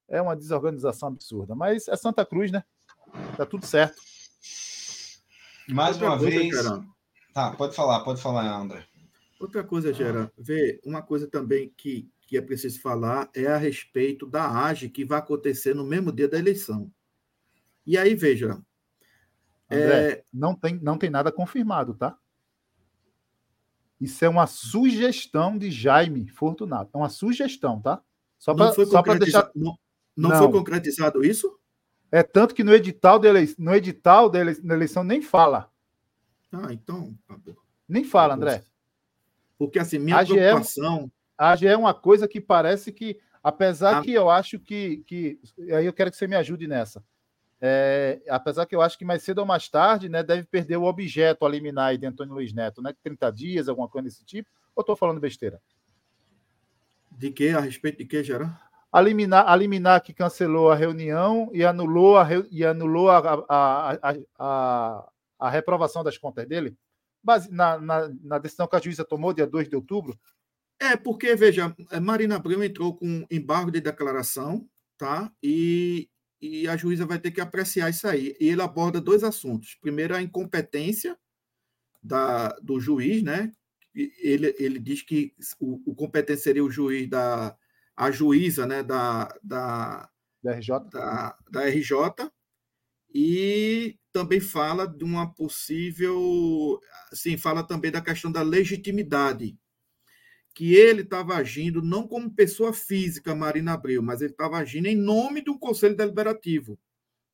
É uma desorganização absurda. Mas é Santa Cruz, né? Tá tudo certo. Mais uma vez. Tá, pode falar, pode falar, André. Outra coisa, Gera, vê, uma coisa também que, que é preciso falar é a respeito da AGE que vai acontecer no mesmo dia da eleição. E aí, veja. André, é... não, tem, não tem nada confirmado, tá? Isso é uma sugestão de Jaime Fortunato. É uma sugestão, tá? Só para deixar. Não, não, não, foi concretizado isso? É tanto que no edital da eleição, no edital da eleição nem fala. Ah, então. Nem fala, André. Porque assim, minha a preocupação. GE... AGE é uma coisa que parece que, apesar ah. que eu acho que, que. Aí eu quero que você me ajude nessa. É, apesar que eu acho que mais cedo ou mais tarde, né, deve perder o objeto a liminar aí de Antônio Luiz Neto, né? 30 dias, alguma coisa desse tipo, ou estou falando besteira? De que? A respeito de que, Gerard? A liminar, a liminar que cancelou a reunião e anulou a, e anulou a, a, a, a, a reprovação das contas dele, base, na, na, na, decisão que a juíza tomou, dia 2 de outubro. É, porque, veja, Marina Abreu entrou com embargo de declaração, tá? E, e a juíza vai ter que apreciar isso aí. E ele aborda dois assuntos. Primeiro, a incompetência da, do juiz, né? Ele, ele diz que o, o competente seria o juiz da a juíza, né, da, da, da RJ. Da, da RJ e também fala de uma possível, sim, fala também da questão da legitimidade que ele estava agindo não como pessoa física, Marina Abreu, mas ele estava agindo em nome do Conselho Deliberativo.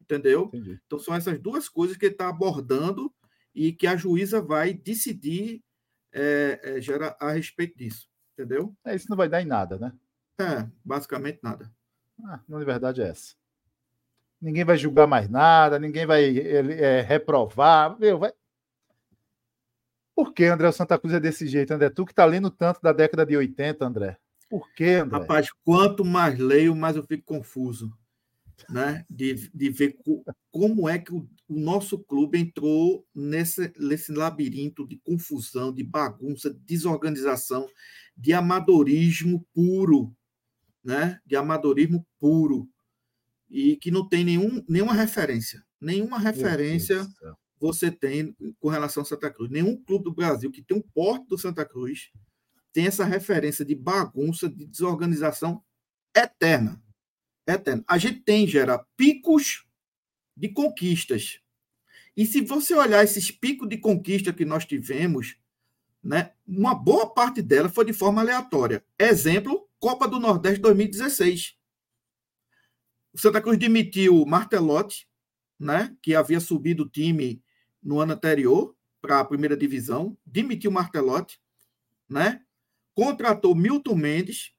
Entendeu? Entendi. Então, são essas duas coisas que ele está abordando e que a juíza vai decidir é, é, gera, a respeito disso. Entendeu? É, isso não vai dar em nada, né? É, basicamente nada. Ah, na verdade é essa. Ninguém vai julgar mais nada, ninguém vai é, reprovar. Meu, vai, por que André Santa Cruz é desse jeito, André? Tu que está lendo tanto da década de 80, André. Por que, André? Rapaz, quanto mais leio, mais eu fico confuso. Né? De, de ver co, como é que o, o, nosso clube entrou nesse, nesse labirinto de confusão, de bagunça, de desorganização, de amadorismo puro, né? De amadorismo puro e que não tem nenhum, nenhuma referência, nenhuma referência você tem com relação a Santa Cruz. Nenhum clube do Brasil que tem um porte do Santa Cruz tem essa referência de bagunça, de desorganização eterna. Eterna. A gente tem, gera picos de conquistas. E se você olhar esses picos de conquista que nós tivemos, né, uma boa parte dela foi de forma aleatória. Exemplo, Copa do Nordeste 2016. O Santa Cruz demitiu Martelotti, né, que havia subido o time no ano anterior para a primeira divisão, demitiu Martelotti, né? contratou Milton Mendes.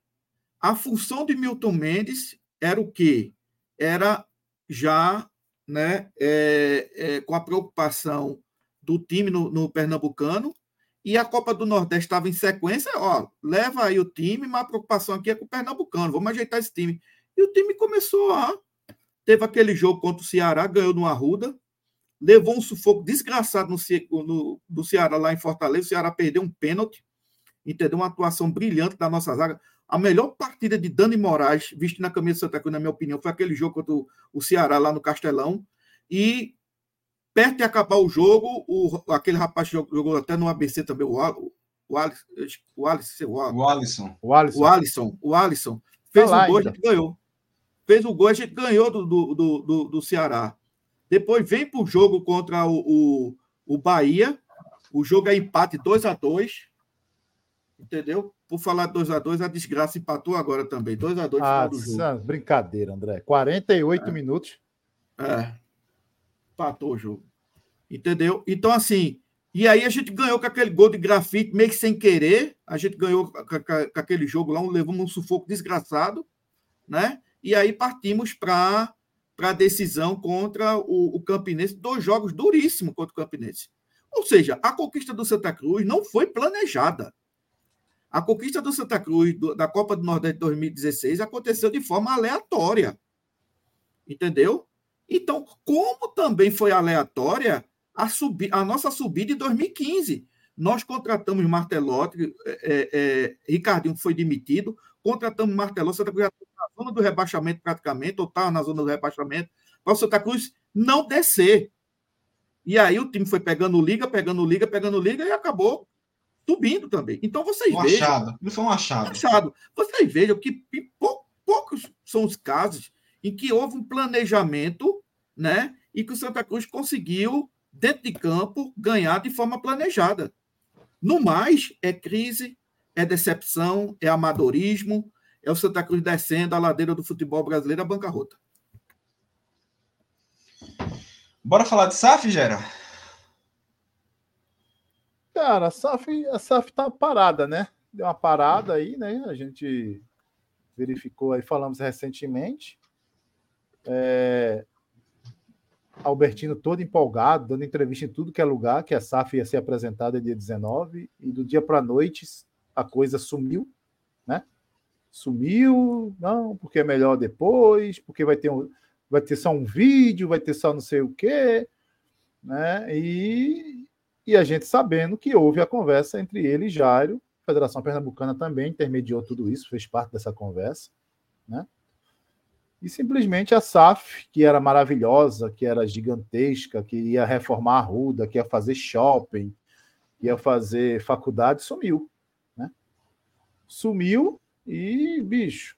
A função de Milton Mendes era o quê? Era já né, é, é, com a preocupação do time no, no, Pernambucano, e a Copa do Nordeste estava em sequência, ó, leva aí o time, mas a preocupação aqui é com o Pernambucano, vamos ajeitar esse time. E o time começou a. Teve aquele jogo contra o Ceará, ganhou no Arruda, levou um sufoco desgraçado no, no, do Ceará lá em Fortaleza. O Ceará perdeu um pênalti, entendeu? Uma atuação brilhante da nossa zaga. A melhor partida de Dani Moraes, visto na camisa de Santa Cruz, na minha opinião, foi aquele jogo contra o, Ceará lá no Castelão. E perto de acabar o jogo, o, aquele rapaz jogou, jogou até no ABC também, o, o, o, Alisson, o, Alisson, o Alisson. O Alisson. O Alisson. O Alisson. Fez tá o gol, ainda. a gente ganhou. Fez o gol, a gente ganhou do, do, do, do Ceará. Depois vem para o jogo contra o, o, o Bahia. O jogo é empate 2 a 2 Entendeu? Por falar 2 a 2 a desgraça empatou agora também. 2 a 2 ah, do jogo. Brincadeira, André. 48 é. minutos. É. Empatou o jogo. Entendeu? Então, assim. E aí a gente ganhou com aquele gol de grafite, meio que sem querer. A gente ganhou com, com, com aquele jogo lá, levamos um sufoco desgraçado, né? E aí partimos para para a decisão contra o, o Campinense, dois jogos duríssimos contra o Campinense. Ou seja, a conquista do Santa Cruz não foi planejada. A conquista do Santa Cruz do, da Copa do Nordeste 2016 aconteceu de forma aleatória. Entendeu? Então, como também foi aleatória a, subi, a nossa subida em 2015. Nós contratamos Martelotti, é, é, é, Ricardinho foi demitido, contratamos Martelotti, Santa Cruz zona do rebaixamento praticamente, ou estava na zona do rebaixamento, para o Santa Cruz não descer. E aí o time foi pegando liga, pegando liga, pegando liga e acabou subindo também. Então vocês um vejam. Achado. Não foi um achado. achado. Vocês vejam que poucos são os casos em que houve um planejamento, né? E que o Santa Cruz conseguiu, dentro de campo, ganhar de forma planejada. No mais, é crise, é decepção, é amadorismo, é o Santa Cruz descendo a ladeira do futebol brasileiro a bancarrota. Bora falar de SAF, Gera? Cara, a SAF, a SAF tá parada, né? deu uma parada aí, né? A gente verificou aí, falamos recentemente. É, Albertino todo empolgado, dando entrevista em tudo que é lugar, que a SAF ia ser apresentada dia 19, e do dia para a noite a coisa sumiu, né? Sumiu, não, porque é melhor depois, porque vai ter, um, vai ter só um vídeo, vai ter só não sei o quê, né? E, e a gente sabendo que houve a conversa entre ele e Jairo, a Federação Pernambucana também intermediou tudo isso, fez parte dessa conversa, né? E simplesmente a SAF, que era maravilhosa, que era gigantesca, que ia reformar a Ruda, que ia fazer shopping, ia fazer faculdade, sumiu. Né? Sumiu e, bicho.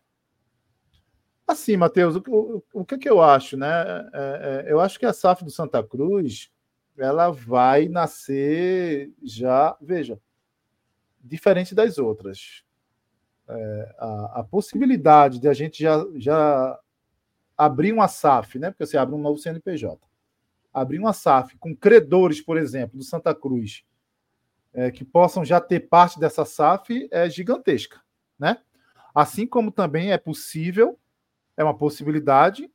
Assim, Matheus, o, o, que, que eu acho, né? É, é, eu acho que a SAF do Santa Cruz ela vai nascer já, veja, diferente das outras. É, a, a, possibilidade de a gente já, já abrir uma SAF, né? Porque você abre um novo CNPJ. Abrir uma SAF com credores, por exemplo, do Santa Cruz, é, que possam já ter parte dessa SAF é gigantesca, né? Assim como também é possível, é uma possibilidade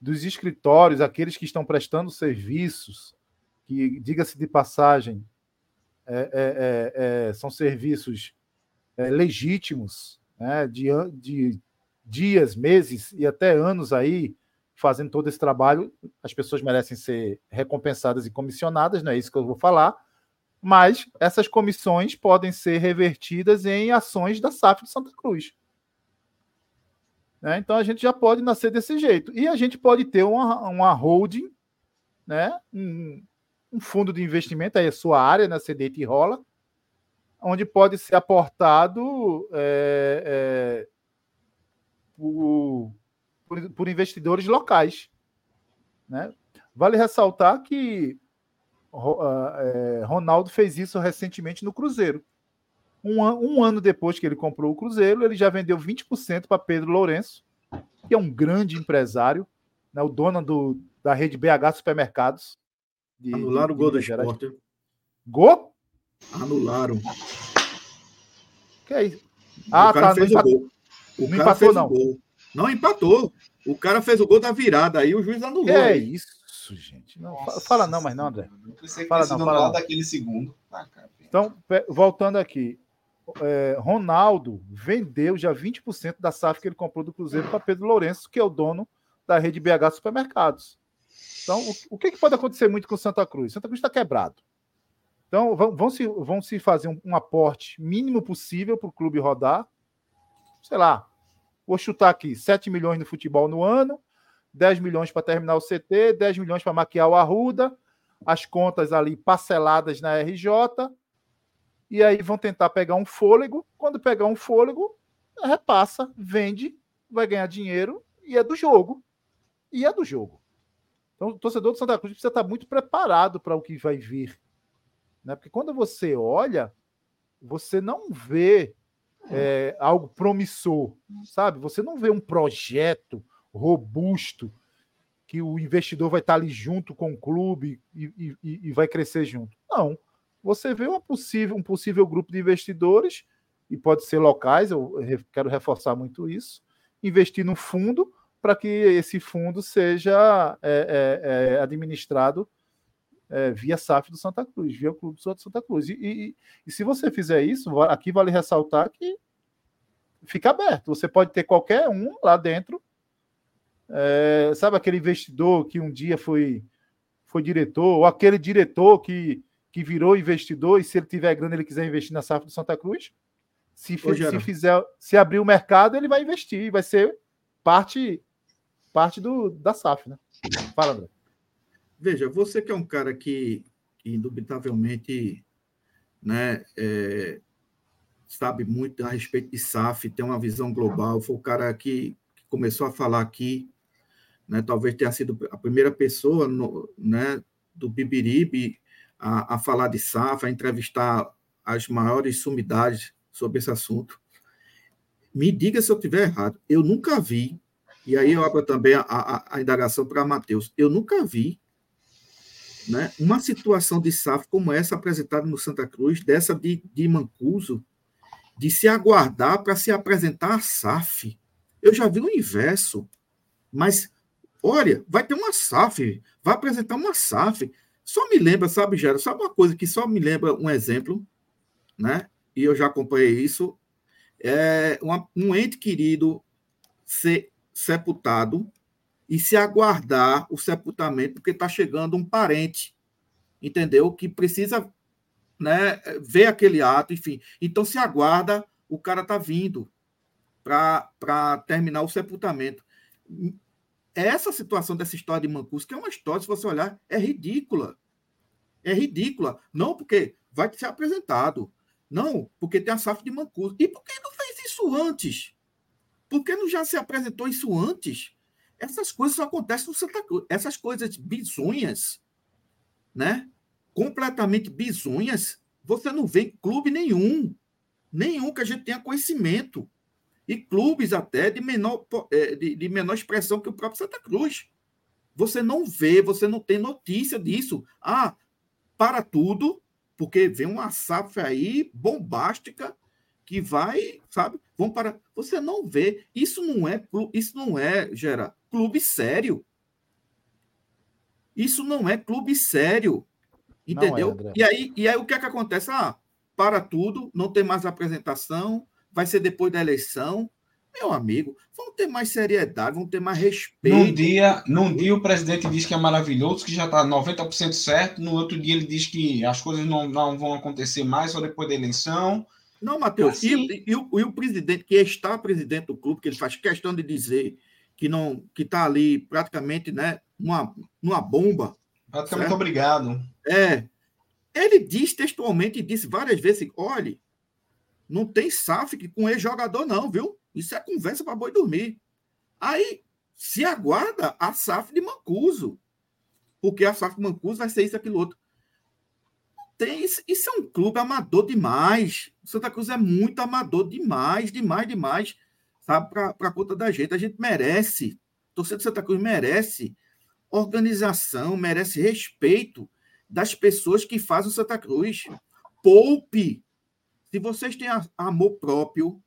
dos escritórios, aqueles que estão prestando serviços, que, diga-se de passagem, é, é, é, é são serviços é, legítimos, né, de, de dias, meses e até anos aí fazendo todo esse trabalho. As pessoas merecem ser recompensadas e comissionadas, não é isso que eu vou falar. Mas essas comissões podem ser revertidas em ações da SAF de Santa Cruz. Né? Então a gente já pode nascer desse jeito. E a gente pode ter uma, uma holding, né? um, um fundo de investimento, aí é a sua área, na né? CDT rola, onde pode ser aportado é, é, por, por, investidores locais. Né? Vale ressaltar que é, Ronaldo fez isso recentemente no Cruzeiro. Um, um, ano depois que ele comprou o Cruzeiro, ele já vendeu 20% para Pedro Lourenço, que é um grande empresário, né, o dono do, da rede BH Supermercados. De, Anularam de, o gol do esporte. Gol? Anularam. Que é isso? Ah, tá. Fez o gol. O não empatou, não. Gol. Não empatou. O cara fez o gol da virada, aí o juiz anulou. É aí. isso, gente. Não, Nossa, fala não, mas não, André. Fala não, fala não. daquele segundo. Ah, então, voltando aqui. É, Ronaldo vendeu já 20% da SAF que ele comprou do Cruzeiro para Pedro Lourenço, que é o dono da rede BH Supermercados. Então, o, o que, que, pode acontecer muito com Santa Cruz? Santa Cruz está quebrado. Então, vão, vão, se, vão se fazer um, um aporte mínimo possível para o clube rodar. Sei lá, vou chutar aqui: 7 milhões no futebol no ano, 10 milhões para terminar o CT, 10 milhões para maquiar o Arruda, as contas ali parceladas na RJ, e aí vão tentar pegar um fôlego. Quando pegar um fôlego, repassa, vende, vai ganhar dinheiro e é do jogo. E é do jogo. Então, o torcedor do Santa Cruz precisa estar muito preparado para o que vai vir. Né? Porque quando você olha, você não vê é, algo promissor, sabe? Você não vê um projeto robusto que o investidor vai estar ali junto com o clube e, e, e vai crescer junto. Não. Você vê uma possível, um possível grupo de investidores, e pode ser locais, eu quero reforçar muito isso, investir no fundo para que esse fundo seja é, é, é administrado é, via SAF do Santa Cruz, via Clube do Santa Cruz. E, e, e, se você fizer isso, aqui vale ressaltar que fica aberto. Você pode ter qualquer um lá dentro. É, sabe aquele investidor que um dia foi, foi diretor, ou aquele diretor que, que virou investidor e se ele tiver grana ele quiser investir na SAF do Santa Cruz? Se, se fizer, se abrir o mercado, ele vai investir, vai ser parte parte do, da SAF, né? Fala, André. Veja, você que é um cara que, que indubitavelmente né, é, sabe muito a respeito de SAF, tem uma visão global, foi o cara que, que começou a falar aqui, né, talvez tenha sido a primeira pessoa no, né, do Bibiribe a, a falar de SAF, a entrevistar as maiores sumidades sobre esse assunto. Me diga se eu estiver errado. Eu nunca vi, e aí eu abro também a, a, a indagação para Matheus, eu nunca vi né, uma situação de SAF como essa apresentada no Santa Cruz, dessa de, de Mancuso, de se aguardar para se apresentar a SAF. Eu já vi o inverso. Mas, olha, vai ter uma SAF, vai apresentar uma SAF. Só me lembra, sabe, Gera, sabe uma coisa que só me lembra um exemplo, né? E eu já acompanhei isso. É uma, um ente querido ser sepultado e se aguardar o sepultamento, porque está chegando um parente, entendeu? Que precisa né, ver aquele ato, enfim. Então se aguarda, o cara está vindo para terminar o sepultamento. Essa situação dessa história de Mancuso, que é uma história, se você olhar, é ridícula. É ridícula. Não porque vai ser apresentado. Não, porque tem a SAF de Mancuso. E por que não fez isso antes? Por que não já se apresentou isso antes? Essas coisas acontecem no Santa Cruz. Essas coisas bizonhas, né? completamente bizonhas, você não vê em clube nenhum. Nenhum que a gente tenha conhecimento. E clubes até de menor, é, de, de menor expressão que o próprio Santa Cruz. Você não vê, você não tem notícia disso. Ah, para tudo, porque vem uma safra aí bombástica que vai, sabe? Vão para. Você não vê. Isso não é, isso não é, gera clube sério. Isso não é clube sério. Entendeu? É, e, aí, e aí o que é que acontece? Ah, para tudo, não tem mais apresentação, vai ser depois da eleição. Meu amigo, vamos ter mais seriedade, vamos ter mais respeito. Num dia, num dia o presidente diz que é maravilhoso, que já está 90% certo, no outro dia ele diz que as coisas não, não vão acontecer mais só depois da eleição. Não, Matheus, assim... e, e, o, e o presidente, que está presidente do clube, que ele faz questão de dizer que não que está ali praticamente né, numa, numa bomba. Praticamente certo? obrigado. É. Ele diz textualmente, disse várias vezes: olhe, não tem SAF com ex-jogador, não, viu? Isso é conversa para boi dormir. Aí se aguarda a SAF de Mancuso. Porque a SAF de Mancuso vai ser isso, aquilo outro. Tem, isso, isso é um clube amador demais. Santa Cruz é muito amador demais, demais, demais. Sabe, para conta da gente. A gente merece. A torcida de Santa Cruz merece organização, merece respeito das pessoas que fazem o Santa Cruz. Poupe. Se vocês têm amor próprio,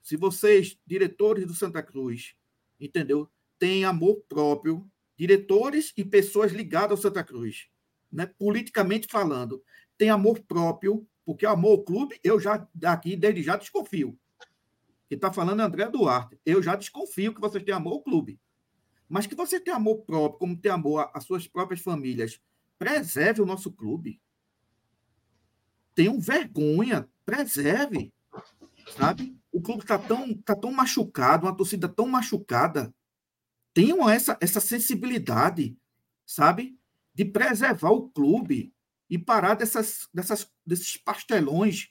se vocês, diretores do Santa Cruz, entendeu? Têm amor próprio, diretores e pessoas ligadas ao Santa Cruz, né? politicamente falando, têm amor próprio, porque amor ao clube, eu já daqui desde já desconfio. Quem está falando é André Duarte. Eu já desconfio que vocês têm amor ao clube. Mas que você tem amor próprio, como tem amor às suas próprias famílias, preserve o nosso clube. Tenham vergonha, preserve. Sabe? O clube está tão, tá tão machucado, uma torcida tão machucada. Tenham essa, essa sensibilidade, sabe? De preservar o clube e parar dessas, dessas, desses pastelões,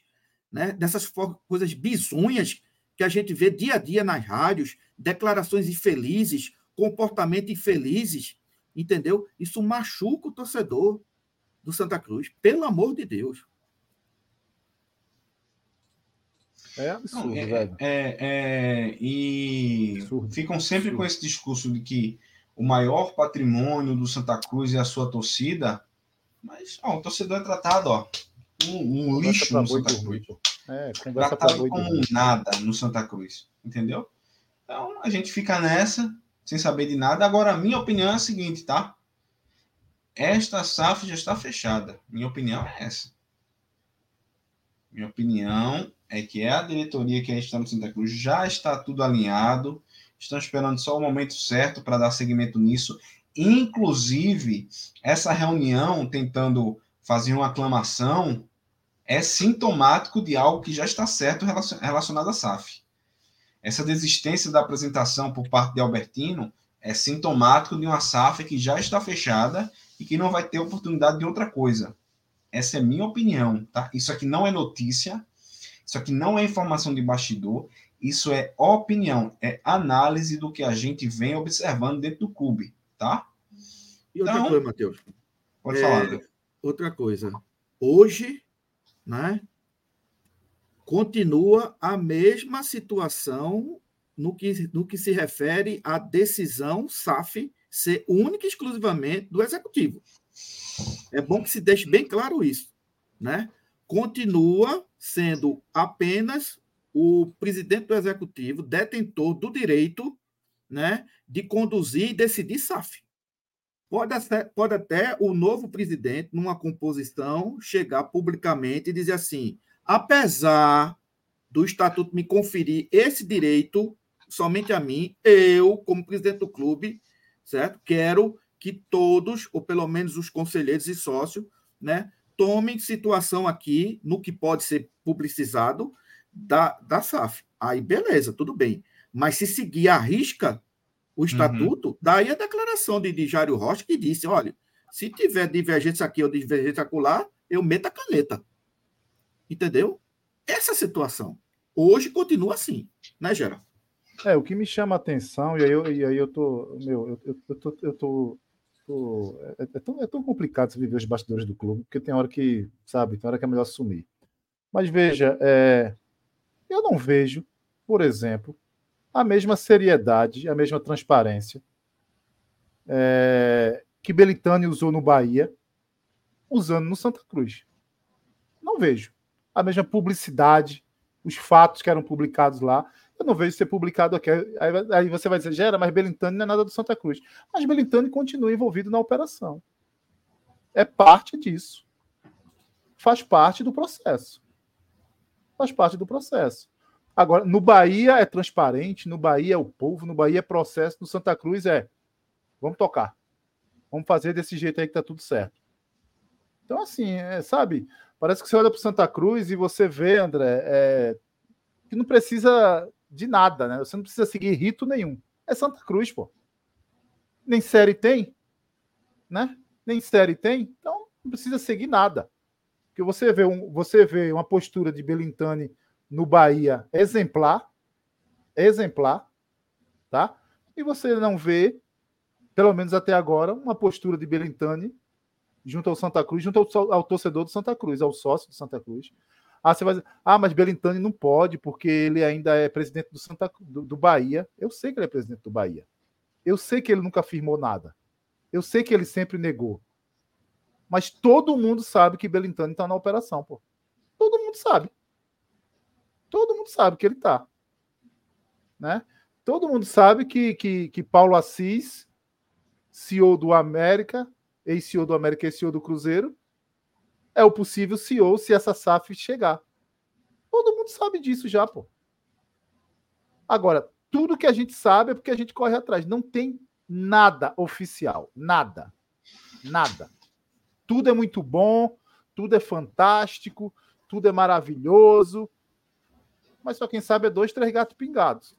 né? dessas coisas bizonhas que a gente vê dia a dia nas rádios, declarações infelizes, comportamento infelizes, entendeu? Isso machuca o torcedor do Santa Cruz, pelo amor de Deus. É absurdo, Não, é, velho. É, é, e absurdo, ficam sempre absurdo. com esse discurso de que o maior patrimônio do Santa Cruz é a sua torcida, mas ó, o torcedor é tratado, ó, um, um lixo no Santa Cruz. É, tratado como nada no Santa Cruz, entendeu? Então a gente fica nessa, sem saber de nada. Agora, a minha opinião é a seguinte, tá? Esta SAF já está fechada. Minha opinião é essa. Minha opinião é que é a diretoria que a gente está no Santa Cruz já está tudo alinhado. Estão esperando só o momento certo para dar seguimento nisso. Inclusive, essa reunião tentando fazer uma aclamação é sintomático de algo que já está certo relacionado à SAF. Essa desistência da apresentação por parte de Albertino é sintomático de uma SAF que já está fechada e que não vai ter oportunidade de outra coisa. Essa é minha opinião, tá? Isso aqui não é notícia, isso aqui não é informação de bastidor, isso é opinião, é análise do que a gente vem observando dentro do clube, tá? E outra então, coisa, Matheus. Pode é, falar. Outra coisa. Hoje, né? continua a mesma situação no que, no que se refere à decisão SAF ser única e exclusivamente do executivo. É bom que se deixe bem claro isso, né? Continua sendo apenas o presidente do executivo, detentor do direito né, de conduzir e decidir SAF. Pode pode até o novo presidente, numa composição, chegar publicamente e dizer assim: apesar do estatuto me conferir esse direito somente a mim, eu, como presidente do clube, certo? Quero que todos, ou pelo menos os conselheiros e sócios, né, tomem situação aqui no que pode ser publicizado da, da SAF. Aí, beleza, tudo bem. Mas se seguir a risca o uhum. estatuto, uhum. daí a declaração de, de Jário Rocha que disse: olha, se tiver divergência aqui ou divergência acolá, eu meto a caneta. Entendeu? Essa situação. Hoje continua assim, né, Geraldo? É, o que me chama a atenção, e aí eu, e aí eu tô. Meu, eu, eu, eu tô. Eu tô, tô é, é, tão, é tão complicado viver os bastidores do clube, porque tem hora que, sabe, tem hora que é melhor sumir. Mas veja, é, eu não vejo, por exemplo, a mesma seriedade, a mesma transparência é, que Belitani usou no Bahia, usando no Santa Cruz. Não vejo. A mesma publicidade, os fatos que eram publicados lá, eu não vejo ser publicado aqui. Aí, aí você vai dizer, Gera, mas Belintani não é nada do Santa Cruz. Mas Belintani continua envolvido na operação. É parte disso. Faz parte do processo. Faz parte do processo. Agora, no Bahia é transparente, no Bahia é o povo, no Bahia é processo, no Santa Cruz é vamos tocar. Vamos fazer desse jeito aí que tá tudo certo. Então, assim, é, sabe, parece que você olha para Santa Cruz e você vê, André, é, que não precisa de nada, né? Você não precisa seguir rito nenhum. É Santa Cruz, pô. Nem série tem, né? Nem série tem, então não precisa seguir nada. Porque você vê, um, você vê uma postura de Belintani no Bahia exemplar, exemplar, tá? E você não vê, pelo menos até agora, uma postura de Belintani junto ao Santa Cruz, junto ao, ao, torcedor do Santa Cruz, ao sócio do Santa Cruz. Ah, você vai ah, mas Belintani não pode, porque ele ainda é presidente do, Santa, do, do Bahia. Eu sei que ele é presidente do Bahia. Eu sei que ele nunca afirmou nada. Eu sei que ele sempre negou. Mas todo mundo sabe que Belintani está na operação, pô. Todo mundo sabe. Todo mundo sabe que ele está. Né? Todo mundo sabe que, que, que Paulo Assis, CEO do América, ex-CEO do América e CEO do Cruzeiro, é o possível CEO se essa SAF chegar. Todo mundo sabe disso já, pô. Agora, tudo que a gente sabe é porque a gente corre atrás. Não tem nada oficial. Nada. Nada. Tudo é muito bom, tudo é fantástico, tudo é maravilhoso, mas só quem sabe é dois, três gatos pingados.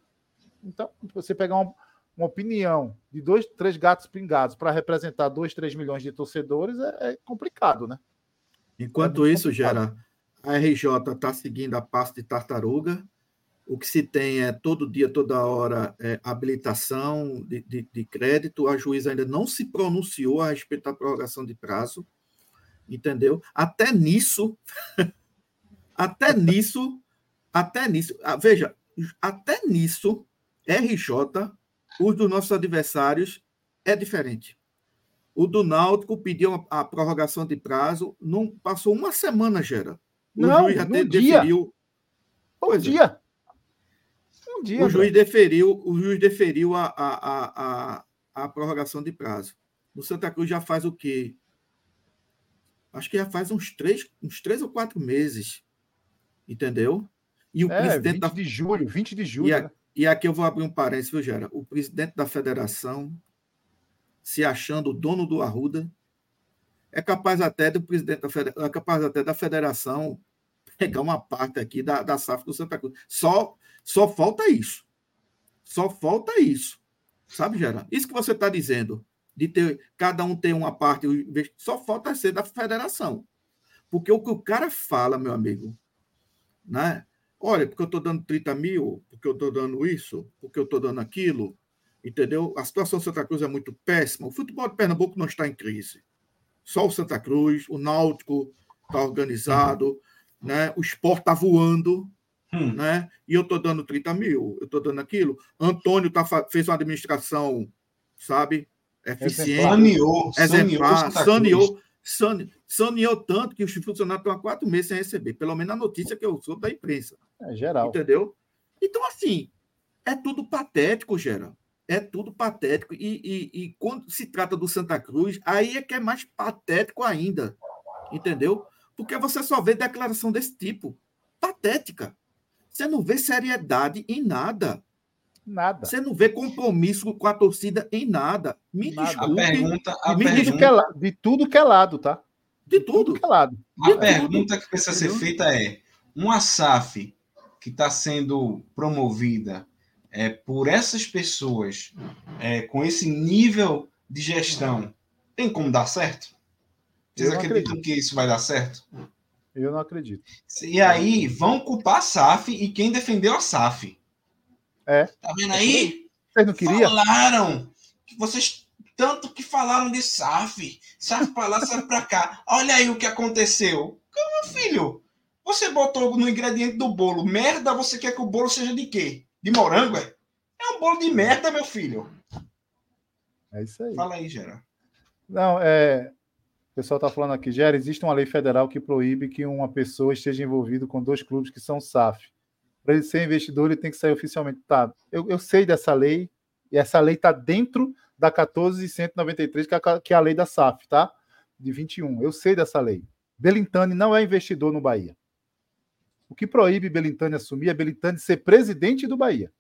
Então, você pegar uma, uma opinião de dois, três gatos pingados para representar dois, três milhões de torcedores é, é complicado, né? Enquanto é isso. Gera, a RJ está seguindo a passo de tartaruga. O que se tem é todo dia, toda hora, é, habilitação de, de, de crédito. A juíza ainda não se pronunciou a respeito da prorrogação de prazo, entendeu? Até nisso, até nisso, até nisso, ah, veja, até nisso, RJ, os dos nossos adversários, é diferente. O do Náutico pediu a prorrogação de prazo, não passou uma semana, Gera. O não, juiz até deferiu. Um dia. É. Um dia. O juiz deferiu, o juiz deferiu a, a, a, a, a prorrogação de prazo. No Santa Cruz já faz o quê? Acho que já faz uns três, uns três ou quatro meses. Entendeu? E o é, presidente 20 da... de julho, 20 de julho. E, a... né? e, aqui eu vou abrir um parênteses, viu, Gera? O presidente da federação, se achando dono do Arruda, é capaz até do presidente da federação, é capaz até da federação pegar uma parte aqui da, da SAF do Santa Cruz. Só, só falta isso. Só falta isso. Sabe, Gera? Isso que você está dizendo, de ter cada um ter uma parte, só falta ser da federação. Porque o que o cara fala, meu amigo, né? Olha, porque eu estou dando 30 mil, porque eu estou dando isso, porque eu estou dando aquilo, entendeu? A situação do Santa Cruz é muito péssima. O futebol de Pernambuco não está em crise. Só o Santa Cruz, o Náutico está organizado, uhum. né? o esporte está voando, hum. né? e eu estou dando 30 mil, eu estou dando aquilo. Antônio tá, fez uma administração, sabe, eficiente. Saneou, exemplar, saneou. saneou tanto que os funcionários estão há quatro meses sem receber, pelo menos a notícia que eu sou da imprensa. É geral. Entendeu? Então, assim, é tudo patético, geral. É tudo patético. E, e, e, quando se trata do Santa Cruz, aí é que é mais patético ainda. Entendeu? Porque você só vê declaração desse tipo. Patética. Você não vê seriedade em nada. Nada. Você não vê compromisso com a torcida em nada. Me nada. desculpe. A pergunta, a me pergunta... Que é, de tudo que é lado, tá? De, de tudo. que é lado. A pergunta que precisa ser feita é: uma SAF que está sendo promovida é, por essas pessoas é, com esse nível de gestão, tem como dar certo? Vocês acreditam acredito. que isso vai dar certo? Eu não acredito. E aí vão culpar a SAF e quem defendeu a SAF. É. Tá vendo aí? Vocês não queriam? Falaram que vocês tanto que falaram de SAF, SAF para lá, SAF para cá. Olha aí o que aconteceu. Meu filho, você botou no ingrediente do bolo merda, você quer que o bolo seja de quê? De morango, é? É um bolo de merda, meu filho. É isso aí. Fala aí, Gera. Não, é. O pessoal está falando aqui, Gera, existe uma lei federal que proíbe que uma pessoa esteja envolvida com dois clubes que são SAF. Para ele ser investidor, ele tem que sair oficialmente. Tá, eu, eu sei dessa lei, e essa lei está dentro da 14.193, que, é, que é a lei da SAF, tá? De 21. Eu sei dessa lei. Belintani não é investidor no Bahia. O que proíbe Belintani assumir é Belintani ser presidente do Bahia,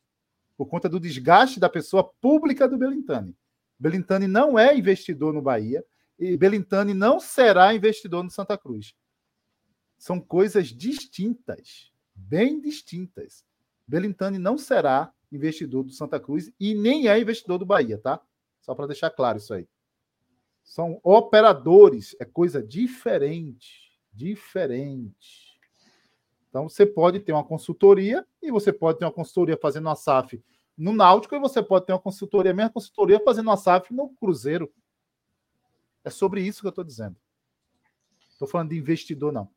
por conta do desgaste da pessoa pública do Belintani. Belintani não é investidor no Bahia e Belintani não será investidor no Santa Cruz. São coisas distintas, bem distintas. Belintani não será investidor do Santa Cruz e nem é investidor do Bahia, tá? Só para deixar claro isso aí. São operadores, é coisa diferente, diferente. Então, você pode ter uma consultoria e você pode ter uma consultoria fazendo uma SAF no Náutico e você pode ter uma consultoria, a mesma consultoria fazendo uma SAF no Cruzeiro. É sobre isso que eu estou dizendo. Estou falando de investidor, não.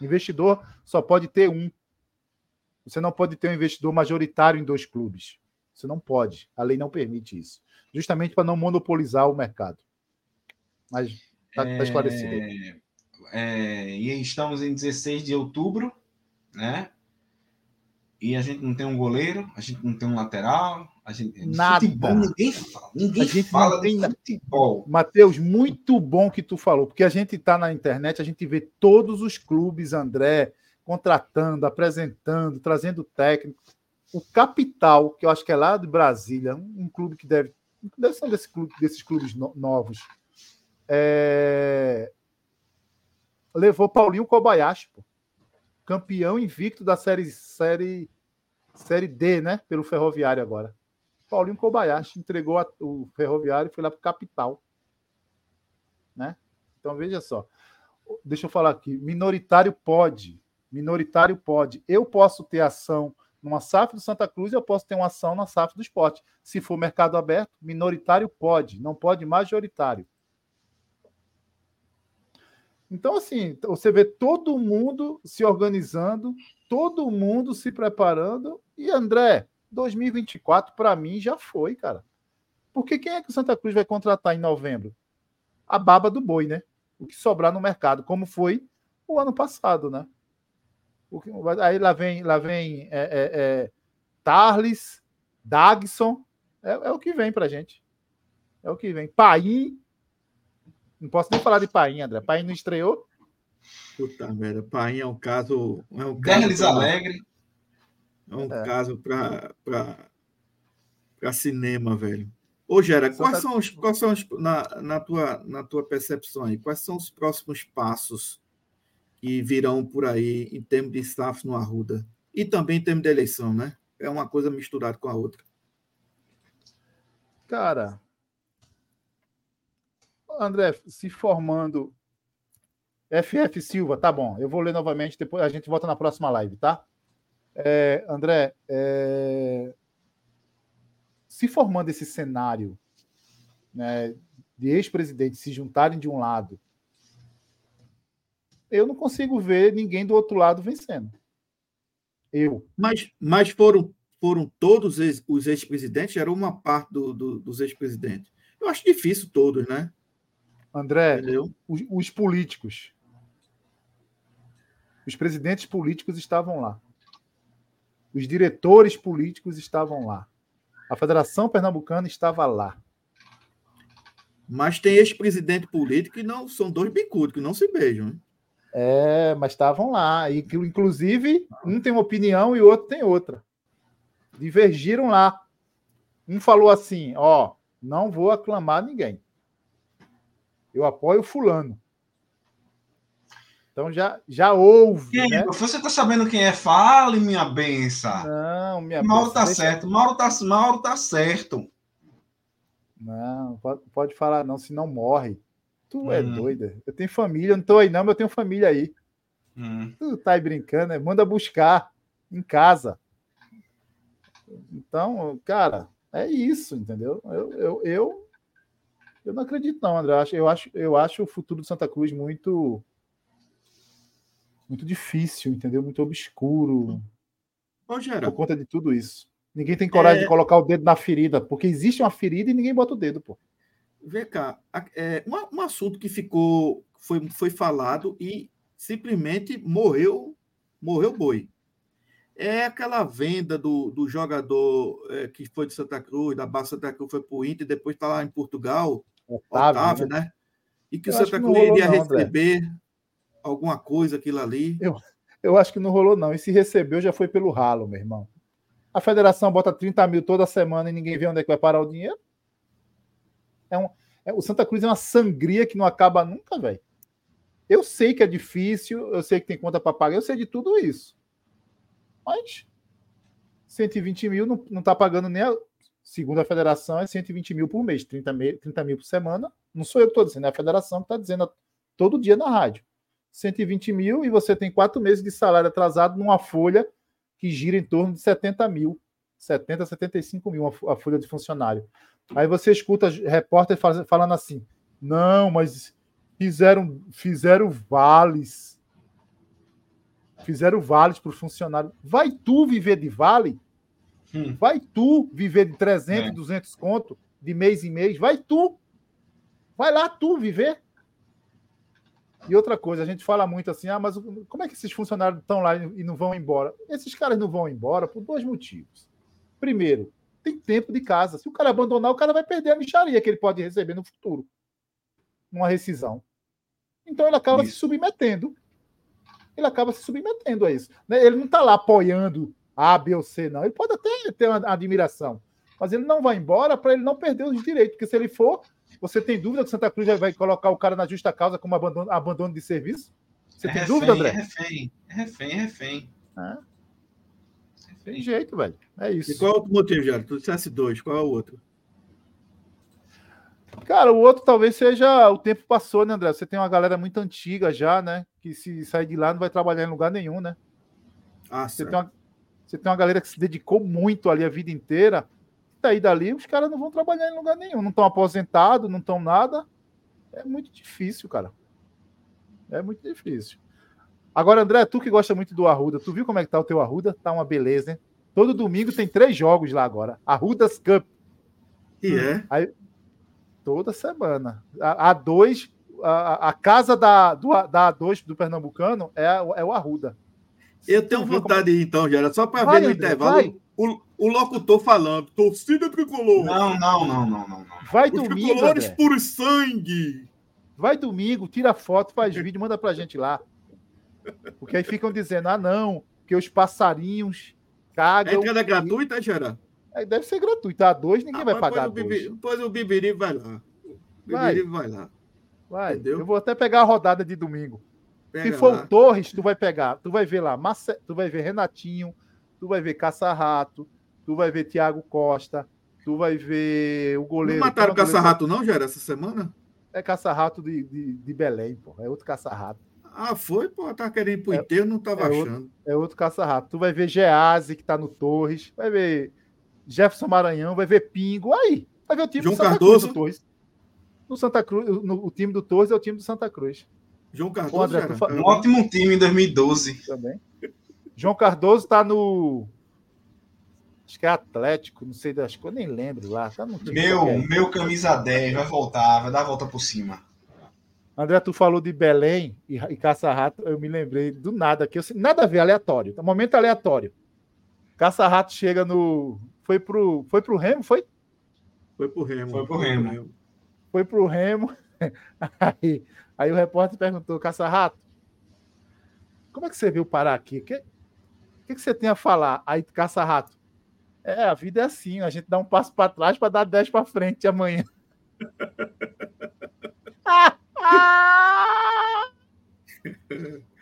Investidor só pode ter um. Você não pode ter um investidor majoritário em dois clubes. Você não pode. A lei não permite isso. Justamente para não monopolizar o mercado. Mas está tá esclarecido. É, é, e estamos em 16 de outubro né? E a gente não tem um goleiro, a gente não tem um lateral, a gente nada. Futebol, ninguém fala, ninguém a gente fala tem de futebol. Matheus, muito bom que tu falou, porque a gente está na internet, a gente vê todos os clubes, André, contratando, apresentando, trazendo técnico. O Capital, que eu acho que é lá de Brasília, um, um clube que deve, deve ser desse clube, desses clubes no, novos, é... levou Paulinho Kobayashi, pô campeão invicto da série, série, série D, né? Pelo Ferroviário agora. Paulinho Kobayashi entregou a, o Ferroviário e foi lá para Capital. Né? Então veja só. Deixa eu falar aqui. Minoritário pode. Minoritário pode. Eu posso ter ação numa SAF do Santa Cruz, eu posso ter uma ação na SAF do esporte. Se for mercado aberto, minoritário pode, não pode majoritário. Então, assim, você vê todo mundo se organizando, todo mundo se preparando. E, André, 2024 para mim já foi, cara. Porque quem é que o Santa Cruz vai contratar em novembro? A baba do boi, né? O que sobrar no mercado, como foi o ano passado, né? Que, aí lá vem, lá vem é, é, é, Tarles, Dagson, é, é, o que vem pra gente. É o que vem. Paim, não posso nem falar de Paim, André. Paim não estreou? Puta merda, Paim é um caso. É um caso Alegre. É um é. caso para cinema, velho. Ô, Gera, quais são os, quais são os na, na, tua, na tua percepção aí, quais são os próximos passos que virão por aí em termos de staff no Arruda? E também em termos de eleição, né? É uma coisa misturada com a outra. Cara, André, se formando. FF Silva, tá bom. Eu vou ler novamente, depois a gente volta na próxima live, tá? É, André, é... se formando esse cenário né, de ex-presidentes se juntarem de um lado, eu não consigo ver ninguém do outro lado vencendo. Eu. Mas, mas foram, foram todos os ex-presidentes? Era uma parte do, do, dos ex-presidentes? Eu acho difícil todos, né? André, os, os políticos, os presidentes políticos estavam lá. Os diretores políticos estavam lá. A Federação Pernambucana estava lá. Mas tem ex-presidente político que não são dois bicudos, que não se beijam. É, mas estavam lá. E, inclusive, um tem uma opinião e o outro tem outra. Divergiram lá. Um falou assim: ó, não vou aclamar ninguém. Eu apoio fulano. Então já, já houve. Quem, né? Você está sabendo quem é? Fale, minha benção. Não, minha Mauro benção. tá certo. Mauro tá, Mauro tá certo. Não, pode, falar não, senão morre. Tu é Hum. doida. Eu tenho família, eu não tô aí não, mas eu tenho família aí. Hum. Tu tá aí brincando, né? Manda buscar em casa. Então, cara, é isso, entendeu? Eu, eu, eu, eu não acredito não, André. Eu acho, eu, acho, o futuro do Santa Cruz muito muito difícil, entendeu? Muito obscuro por conta de tudo isso. Ninguém tem coragem É. de colocar o dedo na ferida, porque existe uma ferida e ninguém bota o dedo, pô. vem cá. É, um, um assunto que ficou, foi, foi falado e simplesmente morreu, morreu boi. É aquela venda do, do jogador é, que foi de Santa Cruz, da base Santa Cruz, foi para o Inter, depois está lá em Portugal, Otávio, Otávio, né? né? E que Eu o Santa Cruz iria não, André. receber alguma coisa, aquilo ali. Eu acho que não rolou, não. E se recebeu, já foi pelo ralo, meu irmão. A federação bota 30 mil toda semana e ninguém vê onde é que vai parar o dinheiro. É um, é- o Santa Cruz é uma sangria que não acaba nunca, velho. Eu sei que é difícil, eu sei que tem conta para pagar, eu sei de tudo isso. Mas 120 mil não, não tá pagando nem a. Segundo a federação, é 120 mil por mês, 30 mil, 30 mil por semana. Não sou eu que estou dizendo, é a federação que está dizendo todo dia na rádio. 120 mil e você tem quatro meses de salário atrasado numa folha que gira em torno de 70 mil, 70, 75 mil a fo- a folha de funcionário. Aí você escuta repórter falando assim: não, mas fizeram, fizeram vales. Fizeram vales para o funcionário. Vai tu viver de vale? Hum. Vai tu viver de 300, É. 200 conto de mês em mês? Vai tu. Vai lá tu viver. E outra coisa, a gente fala muito assim, ah, mas como é que esses funcionários estão lá e não vão embora? Esses caras não vão embora por dois motivos. Primeiro, tem tempo de casa. Se o cara abandonar, o cara vai perder a micharia que ele pode receber no futuro. Numa rescisão. Então ele acaba se Isso. submetendo. Ele acaba se submetendo a isso. né? Ele não está lá apoiando A, B ou C, não. Ele pode até ter uma admiração. Mas ele não vai embora para ele não perder os direitos. Porque se ele for, você tem dúvida que Santa Cruz já vai colocar o cara na justa causa como abandono, abandono de serviço? Você É tem refém, dúvida, É André? refém, é refém, é refém. É. Tem jeito, velho. É E isso. qual é o outro motivo, Gera? Tu dissesse dois, qual é o outro? Cara, o outro talvez seja o tempo passou, né, André? Você tem uma galera muito antiga já, né? Que se sair de lá não vai trabalhar em lugar nenhum, né? Ah, Você certo. tem, uma, você tem uma galera que se dedicou muito ali a vida inteira. Daí dali, os caras não vão trabalhar em lugar nenhum. Não estão aposentados, não estão nada. É muito difícil, cara. É muito difícil. Agora, André, tu que gosta muito do Arruda, tu viu como é que tá o teu Arruda? Tá uma beleza, hein? Todo domingo tem três jogos lá agora. Arrudas Cup. E é. Toda semana. A, A2, a, a casa da, do, da A2 do Pernambucano é, é o Arruda. Eu tenho vontade de ir então, Gera, só para Vai, ver no André, intervalo vai. o, o locutor falando, torcida tricolor. Não, não, não, não, não, não. Vai Os domingo, tricolores André. por sangue. Vai domingo, tira foto, faz vídeo, manda pra gente lá. Porque aí ficam dizendo, ah, não, que os passarinhos A cagam. entrada é gratuita, Gera? Aí deve ser gratuito. A dois ninguém vai Ah, pagar. Depois o. Bibi, depois o Bibiri vai lá. O Vai. Bibiri vai lá. Vai. entendeu? Eu vou até pegar a rodada de domingo. Pega Se for lá. o Torres, tu vai pegar. Tu vai ver lá, Marce... tu vai ver Renatinho, tu vai ver Caça-Rato, tu vai ver Thiago Costa, tu vai ver o Não goleiro. mataram o Qual é goleiro? caça-rato, não, Gera, essa semana? É Caça-Rato de, de, de Belém, pô. É outro Caça-Rato. Ah, foi? Pô, tava querendo ir pro É- enterro, não tava é outro- achando. É outro caça-rato. Tu vai ver Gease, que tá no Torres. Vai ver Jefferson Maranhão. Vai ver Pingo. Aí. Vai ver o time João do Santa Cardoso. Cruz do Torres. No Santa Cruz, no- o time do Torres é o time do Santa Cruz João Ô, Cardoso, André, Gera. tu fa- Um ótimo time em 2012. também. João Cardoso tá no. Acho que é Atlético, não sei das coisas, nem lembro lá. Tá no time Meu, qualquer. meu camisa 10 vai voltar, vai dar a volta por cima. André, tu falou de Belém e, e Caça-Rato, eu me lembrei do nada aqui. Nada a ver, aleatório. Momento aleatório. Caça-Rato chega no. Foi pro, foi pro Remo? Foi? Foi pro Remo. Foi pro Remo. Foi pro Remo. Aí, aí o repórter perguntou: Caça-Rato, como é que você veio parar aqui? O que, que, que você tem a falar? Aí, Caça-Rato, é, a vida é assim, a gente dá um passo para trás para dar dez para frente amanhã.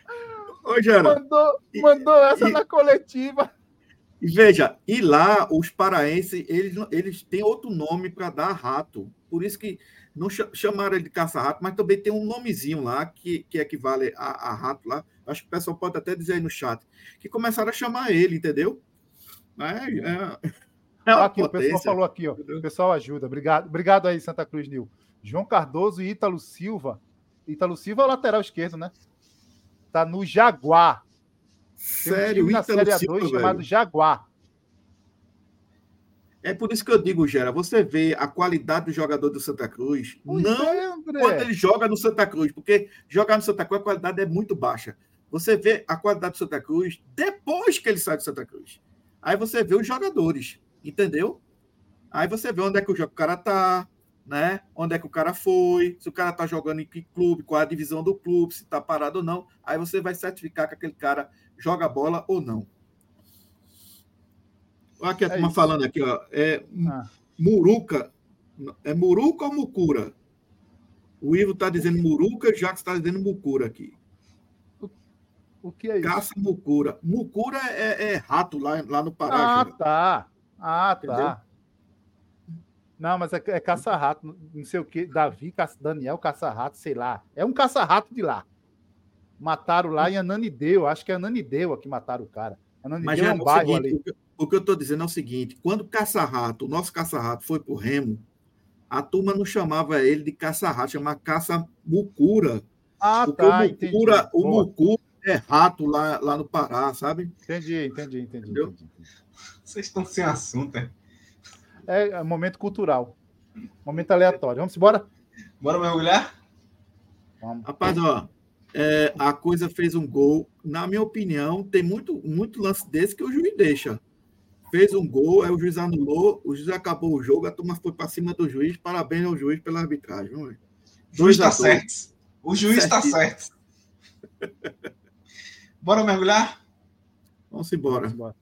Ô, Jana, mandou, mandou essa e, na coletiva. Veja, e lá os paraenses, eles, eles têm outro nome para dar rato. Por isso que não chamaram ele de caça-rato, mas também tem um nomezinho lá que, que equivale a, a, rato lá. Acho que o pessoal pode até dizer aí no chat. Que começaram a chamar ele, entendeu? É, é, é aqui, o pessoal falou aqui, ó. O pessoal ajuda. Obrigado, obrigado aí, Santa Cruz Nil. João Cardoso e Ítalo Silva. Ítalo Silva é o lateral esquerdo, né? Tá no Jaguar. Sério, um na Série A2 chamado Jaguar. É por isso que eu digo, Gera, você vê a qualidade do jogador do Santa Cruz, pois não é, quando ele joga no Santa Cruz, porque jogar no Santa Cruz a qualidade é muito baixa. Você vê a qualidade do Santa Cruz depois que ele sai do Santa Cruz. Aí você vê os jogadores, entendeu? Aí você vê onde é que o cara tá, né? Onde é que o cara foi, se o cara tá jogando em que clube, qual é a divisão do clube, se tá parado ou não. Aí você vai certificar que aquele cara joga bola ou não. Olha aqui a é turma falando aqui, ó. É ah. Muruca. É Muruca ou Mucura? O Ivo está dizendo Muruca, já que está dizendo Mucura aqui. O que é isso? Caça Mucura. Mucura é, é rato lá, lá no Pará. Ah, tá. Ah, tá. Entendeu? Não, mas é, é caça-rato, não sei o que. Davi, caça, Daniel, caça-rato, sei lá. É um caça-rato de lá. Mataram lá em Ananideu, acho que é Ananideu que mataram o cara. Ananideu mas é um bairro seguinte, ali. O que eu estou dizendo é o seguinte: quando o caça-rato, o nosso caça-rato foi para o Remo, a turma não chamava ele de caça-rato, chamava caça-mucura. Ah, porque tá. O mucura, o mucura é rato lá, lá no Pará, sabe? Entendi, entendi, entendi. entendi. Vocês estão sem assunto, é? É momento cultural. Momento aleatório. Vamos embora? Bora mergulhar? Vamos. Rapaz, ó, é, a coisa fez um gol. Na minha opinião, tem muito, muito lance desse que o juiz deixa fez um gol, aí o juiz anulou, o juiz acabou o jogo, a turma foi para cima do juiz. Parabéns ao juiz pela arbitragem. O juiz está certo. O juiz está certo. Bora mergulhar? Vamos embora. Vamos embora.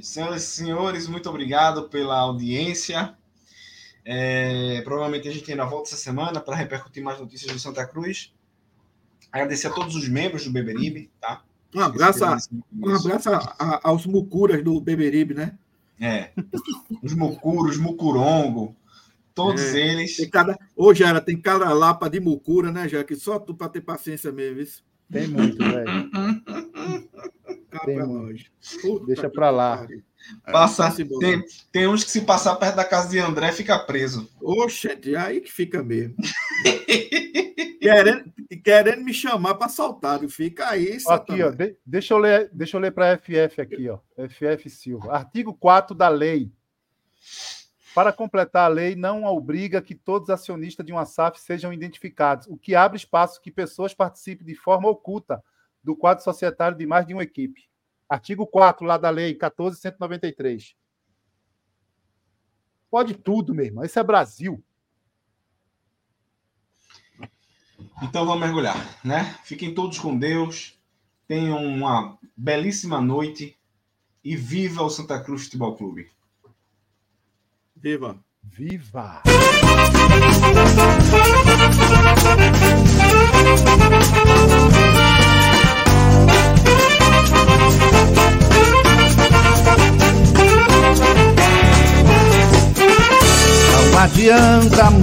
Senhoras e senhores, muito obrigado pela audiência. É, provavelmente a gente ainda volta essa semana para repercutir mais notícias de Santa Cruz. Agradecer a todos os membros do Beberibe, tá? Um abraço, a, um abraço a, a, aos mucuras do Beberibe, né? É. Os mucuros, os mucurongo, todos é. eles. Tem cada, hoje era, tem cada lapa de mucura, né, já que só tu para ter paciência mesmo. Isso. Tem muito, velho. tem muito. Deixa para lá. Passa, tem, tem uns que se passar perto da casa de André fica preso. Oxe, aí que fica mesmo. querendo, querendo me chamar para saltar, fica aí. Aqui, ó, de, deixa eu ler, deixa eu ler para FF aqui, ó. FF Silva. Artigo 4 da lei. Para completar a lei, não obriga que todos os acionistas de uma SAF sejam identificados, o que abre espaço que pessoas participem de forma oculta do quadro societário de mais de uma equipe. Artigo 4 lá da lei 14193. Pode tudo, meu irmão. Isso é Brasil. Então vamos mergulhar, né? Fiquem todos com Deus. Tenham uma belíssima noite e viva o Santa Cruz Futebol Clube. Viva! Viva! Não adianta